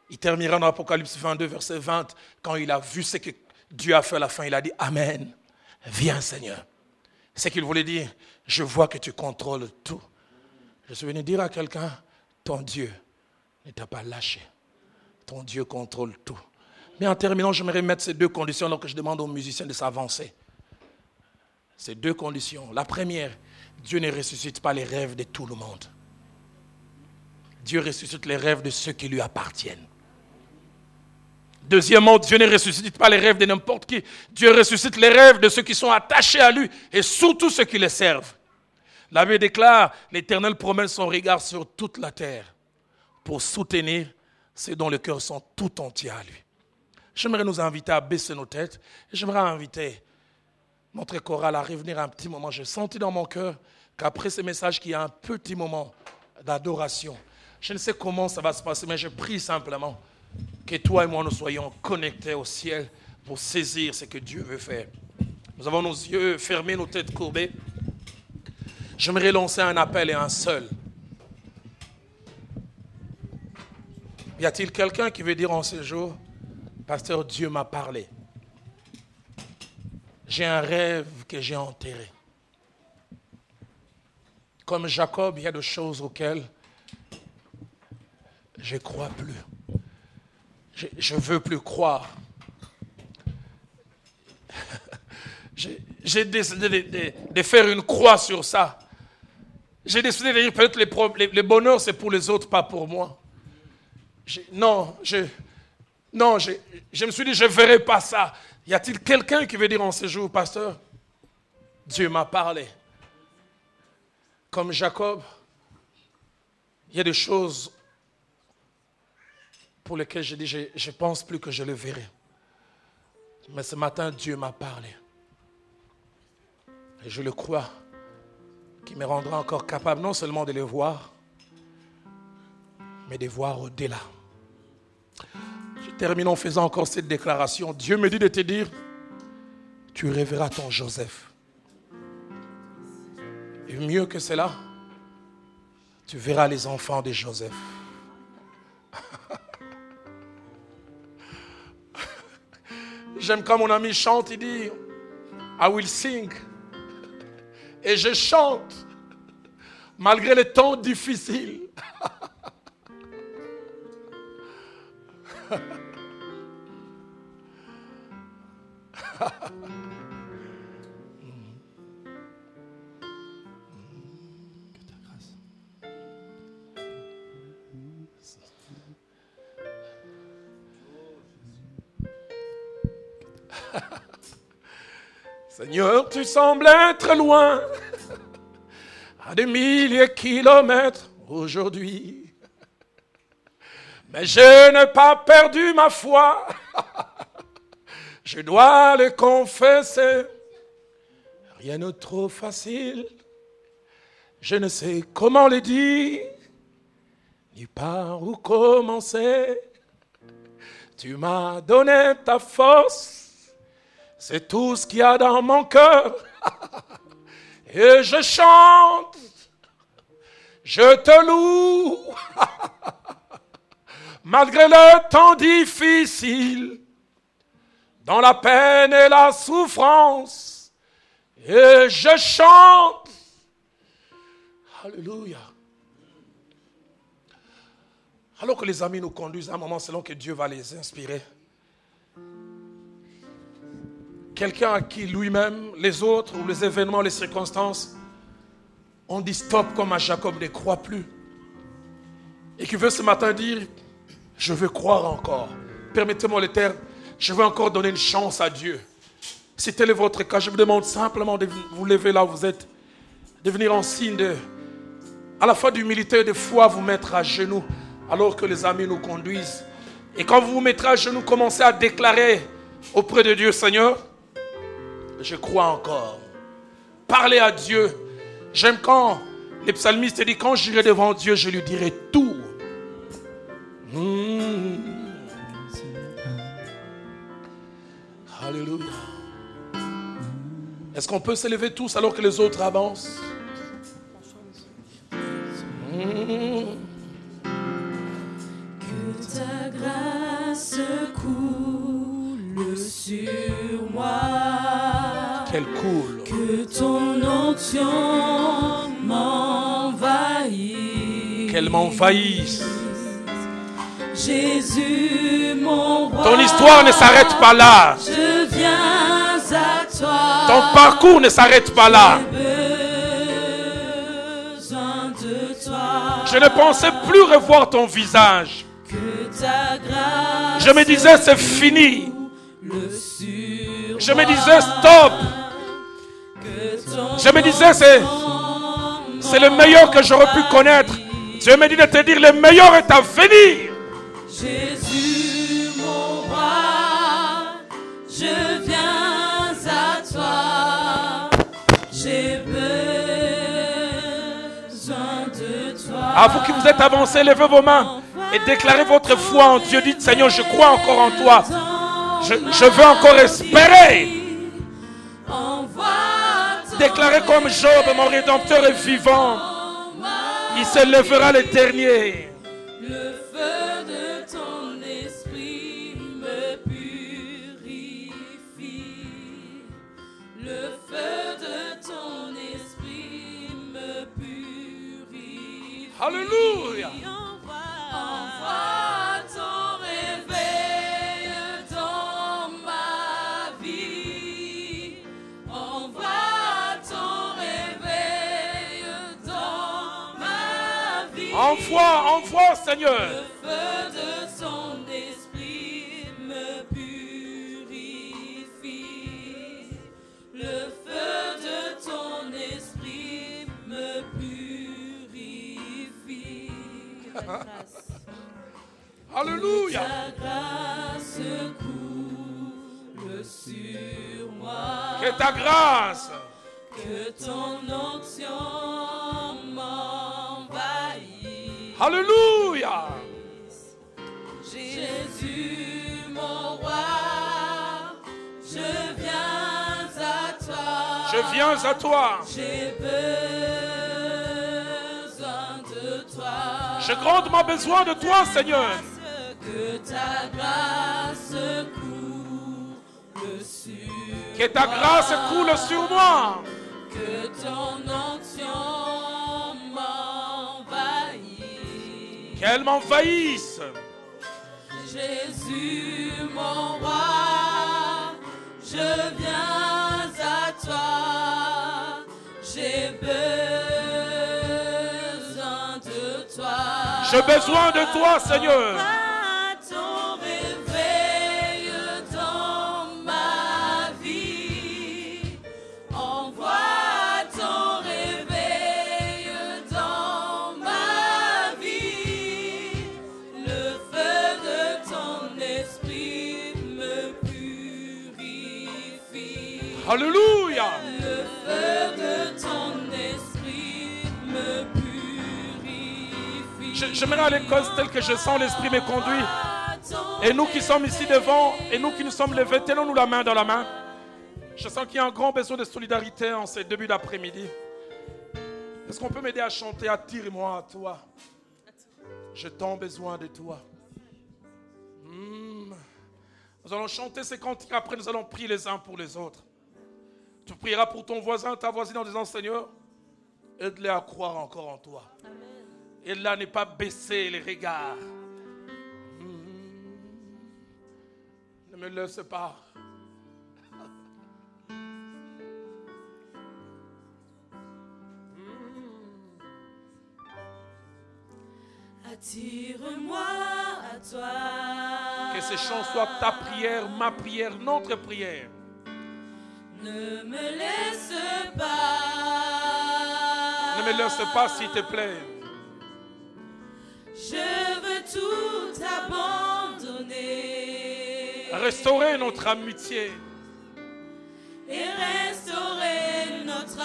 Il terminera dans l'Apocalypse 22, verset 20. Quand il a vu ce que Dieu a fait à la fin, il a dit Amen. Viens, Seigneur. C'est qu'il voulait dire Je vois que tu contrôles tout. Je suis venu dire à quelqu'un Ton Dieu ne t'a pas lâché. Ton Dieu contrôle tout. Mais en terminant, j'aimerais mettre ces deux conditions alors que je demande aux musiciens de s'avancer. Ces deux conditions. La première, Dieu ne ressuscite pas les rêves de tout le monde. Dieu ressuscite les rêves de ceux qui lui appartiennent. Deuxièmement, Dieu ne ressuscite pas les rêves de n'importe qui. Dieu ressuscite les rêves de ceux qui sont attachés à lui et surtout ceux qui les servent. L'abbé déclare, l'Éternel promène son regard sur toute la terre pour soutenir ceux dont le cœur sont tout entiers à lui. J'aimerais nous inviter à baisser nos têtes j'aimerais inviter notre chorale à revenir un petit moment. J'ai senti dans mon cœur qu'après ce message, qu'il y a un petit moment d'adoration. Je ne sais comment ça va se passer, mais je prie simplement que toi et moi nous soyons connectés au ciel pour saisir ce que Dieu veut faire. Nous avons nos yeux fermés, nos têtes courbées. J'aimerais lancer un appel et un seul. Y a-t-il quelqu'un qui veut dire en ce jour, Pasteur, Dieu m'a parlé. J'ai un rêve que j'ai enterré. Comme Jacob, il y a des choses auxquelles je ne crois plus. Je ne veux plus croire. J'ai décidé de, faire une croix sur ça. J'ai décidé de dire peut-être les, les, bonheurs, c'est pour les autres, pas pour moi. Non, je, non je, me suis dit, je ne verrai pas ça. Y a-t-il quelqu'un qui veut dire en ce jour, pasteur, Dieu m'a parlé? Comme Jacob, il y a des choses pour lesquelles je dis, je ne pense plus que je le verrai. Mais ce matin, Dieu m'a parlé. Et je le crois, qui me rendra encore capable non seulement de le voir, mais de voir au-delà. Je termine en faisant encore cette déclaration. Dieu me dit de te dire, tu rêveras ton Joseph. Et mieux que cela, tu verras les enfants de Joseph. J'aime quand mon ami chante, il dit, I will sing. Et je chante, malgré les temps difficiles. Seigneur, tu sembles être loin, à des milliers de kilomètres aujourd'hui. Mais je n'ai pas perdu ma foi. Je dois le confesser. Rien de trop facile. Je ne sais comment le dire, ni par où commencer. Tu m'as donné ta force, c'est tout ce qu'il y a dans mon cœur. Et je chante, je te loue, malgré le temps difficile, dans la peine et la souffrance. Et je chante, Alléluia. Alors que les amis nous conduisent à un moment selon que Dieu va les inspirer. Quelqu'un à qui lui-même, les autres ou les événements, les circonstances ont dit stop comme à Jacob ne croit plus. Et qui veut ce matin dire, je veux croire encore. Permettez-moi le terme, je veux encore donner une chance à Dieu. Si tel est votre cas, je vous demande simplement de vous lever là où vous êtes, de venir en signe de, à la fois d'humilité et de foi, vous mettre à genoux alors que les amis nous conduisent. Et quand vous vous mettrez à genoux, commencez à déclarer auprès de Dieu, Seigneur, je crois encore. Parlez à Dieu. J'aime quand les psalmistes disent, quand j'irai devant Dieu, je lui dirai tout. Hmm. Alléluia. Est-ce qu'on peut s'élever tous alors que les autres avancent? Hmm. ta grâce coule sur moi. Qu'elle coule. Que ton onction m'envahisse. Qu'elle m'envahisse. Jésus, mon roi. Ton histoire ne s'arrête pas là. Je viens à toi. Ton parcours ne s'arrête pas là. Besoin de toi. Je ne pensais plus revoir ton visage. Que ta grâce Je me disais, c'est fini. le Je me disais, stop. Je me disais, c'est, c'est le meilleur que j'aurais pu connaître. Dieu me dit de te dire, le meilleur est à venir. Jésus, mon roi, je viens à toi. J'ai besoin de toi. À vous qui vous êtes avancés, levez vos mains et déclarez votre foi en Dieu. Dites, Seigneur, je crois encore en toi. Je, veux encore espérer. Déclarez comme Job, mon rédempteur est vivant. Il se lèvera le dernier. Alléluia. Envoie ton réveil dans ma vie. Envoie ton réveil dans ma vie. Envoie, envoie, Seigneur. Alléluia. Ta grâce coule sur moi. Que ta grâce, Que ton onction m'envahisse. Alléluia. Jésus, mon roi, je viens à toi. Je viens à toi. J'ai toi. J'ai grandement besoin de toi, Seigneur. Que ta grâce coule sur Que ta grâce coule sur moi. Que ton onction m'envahisse. Qu'elle m'envahisse. Jésus, mon roi, je viens à toi. J'ai besoin J'ai besoin de toi Seigneur. Envoie ton réveil dans ma vie. Envoie ton réveil dans ma vie. Le feu de ton esprit me purifie. Alléluia. Je- J'aimerais aller cause tel que je sens l'Esprit me conduit. À Et nous qui sommes ici devant, et nous qui nous sommes levés, tenons-nous la main dans la main. Je sens qu'il y a un grand besoin de solidarité en ces débuts d'après-midi. Est-ce qu'on peut m'aider à chanter Attire-moi à toi? J'ai tant besoin de toi. Hmm. Nous allons chanter ces cantiques, après nous allons prier les uns pour les autres. Tu prieras pour ton voisin, ta voisine en disant Seigneur, aide-les à croire encore en toi. Aide-les à ne pas baisser les regards. Ne me laisse pas. Attire-moi à toi. Que ces chants soient ta prière, ma prière, notre prière. Ne me laisse pas. Ne me laisse pas, s'il te plaît. Je veux tout abandonner. Restaurer notre amitié. Et restaurer notre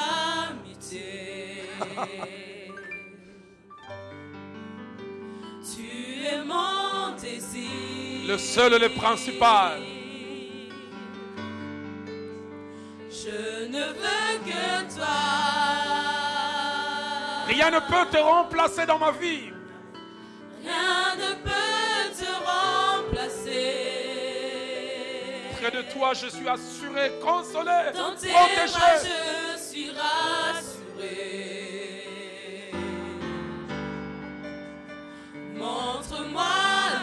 amitié. tu es mon désir. Le seul et le principal. Je ne veux que toi. Rien ne peut te remplacer dans ma vie. Rien ne peut te remplacer. Près de toi, je suis assuré, consolé, Dans tes bras, protégé. je suis rassuré. Montre-moi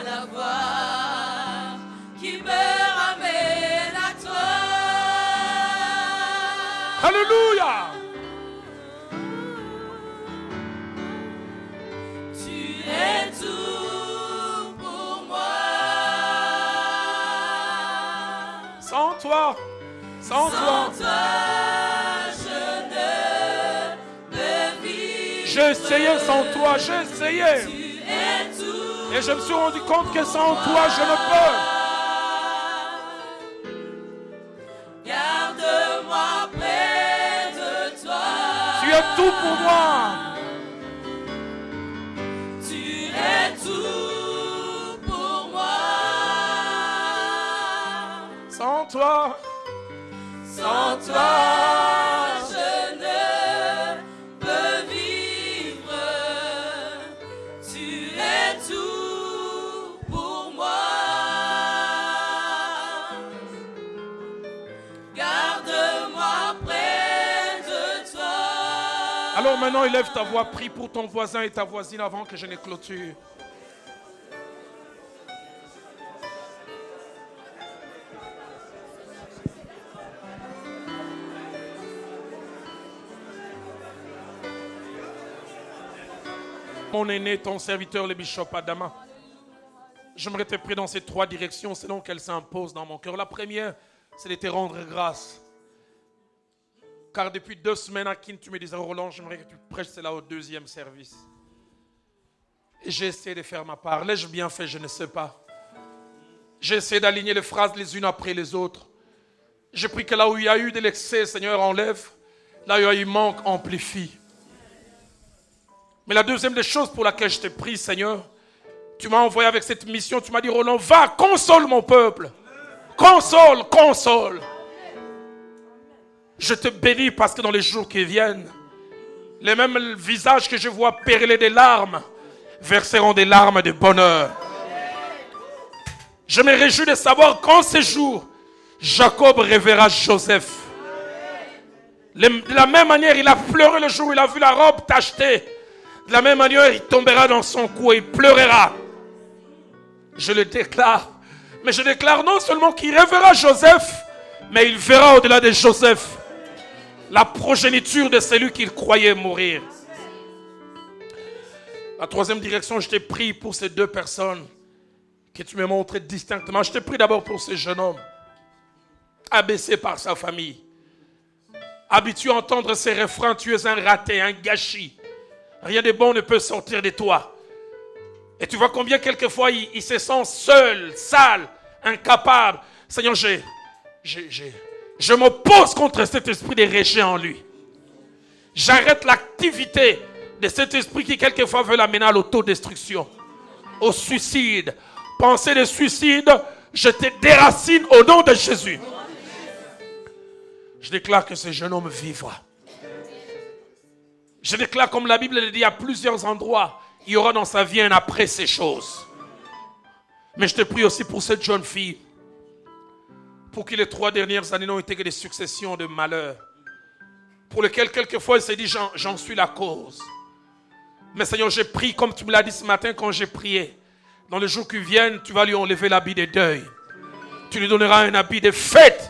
la voie qui me ramène à toi. Alléluia. Sans Sans toi, toi, je ne peux vivre. j'ai essayé sans toi, tout. Et je me suis rendu compte que sans toi, je ne peux. Garde-moi près de toi. Tu es tout pour moi. Alors maintenant élève ta voix, prie pour ton voisin et ta voisine avant que je ne clôture. Mon aîné, ton serviteur, le bishop Adama. J'aimerais te prier dans ces trois directions selon qu'elles s'imposent dans mon cœur. La première, c'est de te rendre grâce. Car depuis deux semaines, à tu me disais, Roland, j'aimerais que tu prêches cela au deuxième service. Et j'ai essayé de faire ma part. L'ai-je bien fait? Je ne sais pas. J'ai essayé d'aligner les phrases les unes après les autres. J'ai pris que là où il y a eu de l'excès, Seigneur, enlève. Là où il y a eu manque, amplifie. Mais la deuxième des choses pour laquelle je t'ai pris, Seigneur, tu m'as envoyé avec cette mission. Tu m'as dit, Roland, va, console mon peuple. Console, console. Je te bénis parce que dans les jours qui viennent, les mêmes visages que je vois perler des larmes verseront des larmes de bonheur. Je me réjouis de savoir qu'en ces jours, Jacob reverra Joseph. De la même manière, il a pleuré le jour où il a vu la robe tachetée. De la même manière, il tombera dans son cou et il pleurera. Je le déclare. Mais je déclare non seulement qu'il reverra Joseph, mais il verra au-delà de Joseph la progéniture de celui qu'il croyait mourir. La troisième direction, je t'ai pris pour ces deux personnes que tu m'as montré distinctement. Je t'ai pris d'abord pour ce jeune homme, abaissé par sa famille, habitué à entendre ses refrains, tu es un raté, un gâchis. Rien de bon ne peut sortir de toi. Et tu vois combien quelquefois il, se sent seul, sale, incapable. Seigneur, Je m'oppose contre cet esprit de rejet en lui. J'arrête l'activité de cet esprit qui quelquefois veut l'amener à l'autodestruction, au suicide. Pensée de suicide, je te déracine au nom de Jésus. Je déclare que ce jeune homme vivra. Je déclare, comme la Bible le dit à plusieurs endroits, il y aura dans sa vie un après ces choses. Mais je te prie aussi pour cette jeune fille, pour qui les trois dernières années n'ont été que des successions de malheurs, pour lesquelles quelquefois elle s'est dit, j'en suis la cause. Mais Seigneur, j'ai pris, comme tu me l'as dit ce matin quand j'ai prié, dans les jours qui viennent, tu vas lui enlever l'habit de deuil. Tu lui donneras un habit de fête.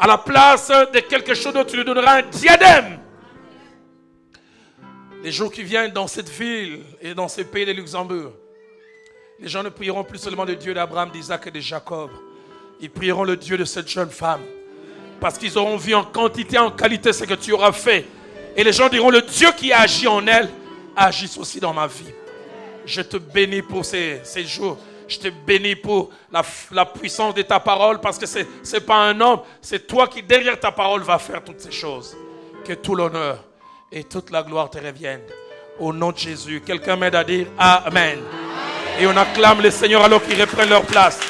À la place de quelque chose d'autre, tu lui donneras un diadème. Les jours qui viennent dans cette ville et dans ce pays de Luxembourg, les gens ne prieront plus seulement le Dieu d'Abraham, d'Isaac et de Jacob. Ils prieront le Dieu de cette jeune femme. Parce qu'ils auront vu en quantité, en qualité ce que tu auras fait. Et les gens diront, le Dieu qui agit en elle, agisse aussi dans ma vie. Je te bénis pour ces, jours. Je te bénis pour la, la, puissance de ta parole parce que ce n'est pas un homme, c'est toi qui derrière ta parole va faire toutes ces choses. Que tout l'honneur et toute la gloire te reviennent. Au nom de Jésus, quelqu'un m'aide à dire Amen. Et on acclame les seigneurs alors qu'ils reprennent leur place.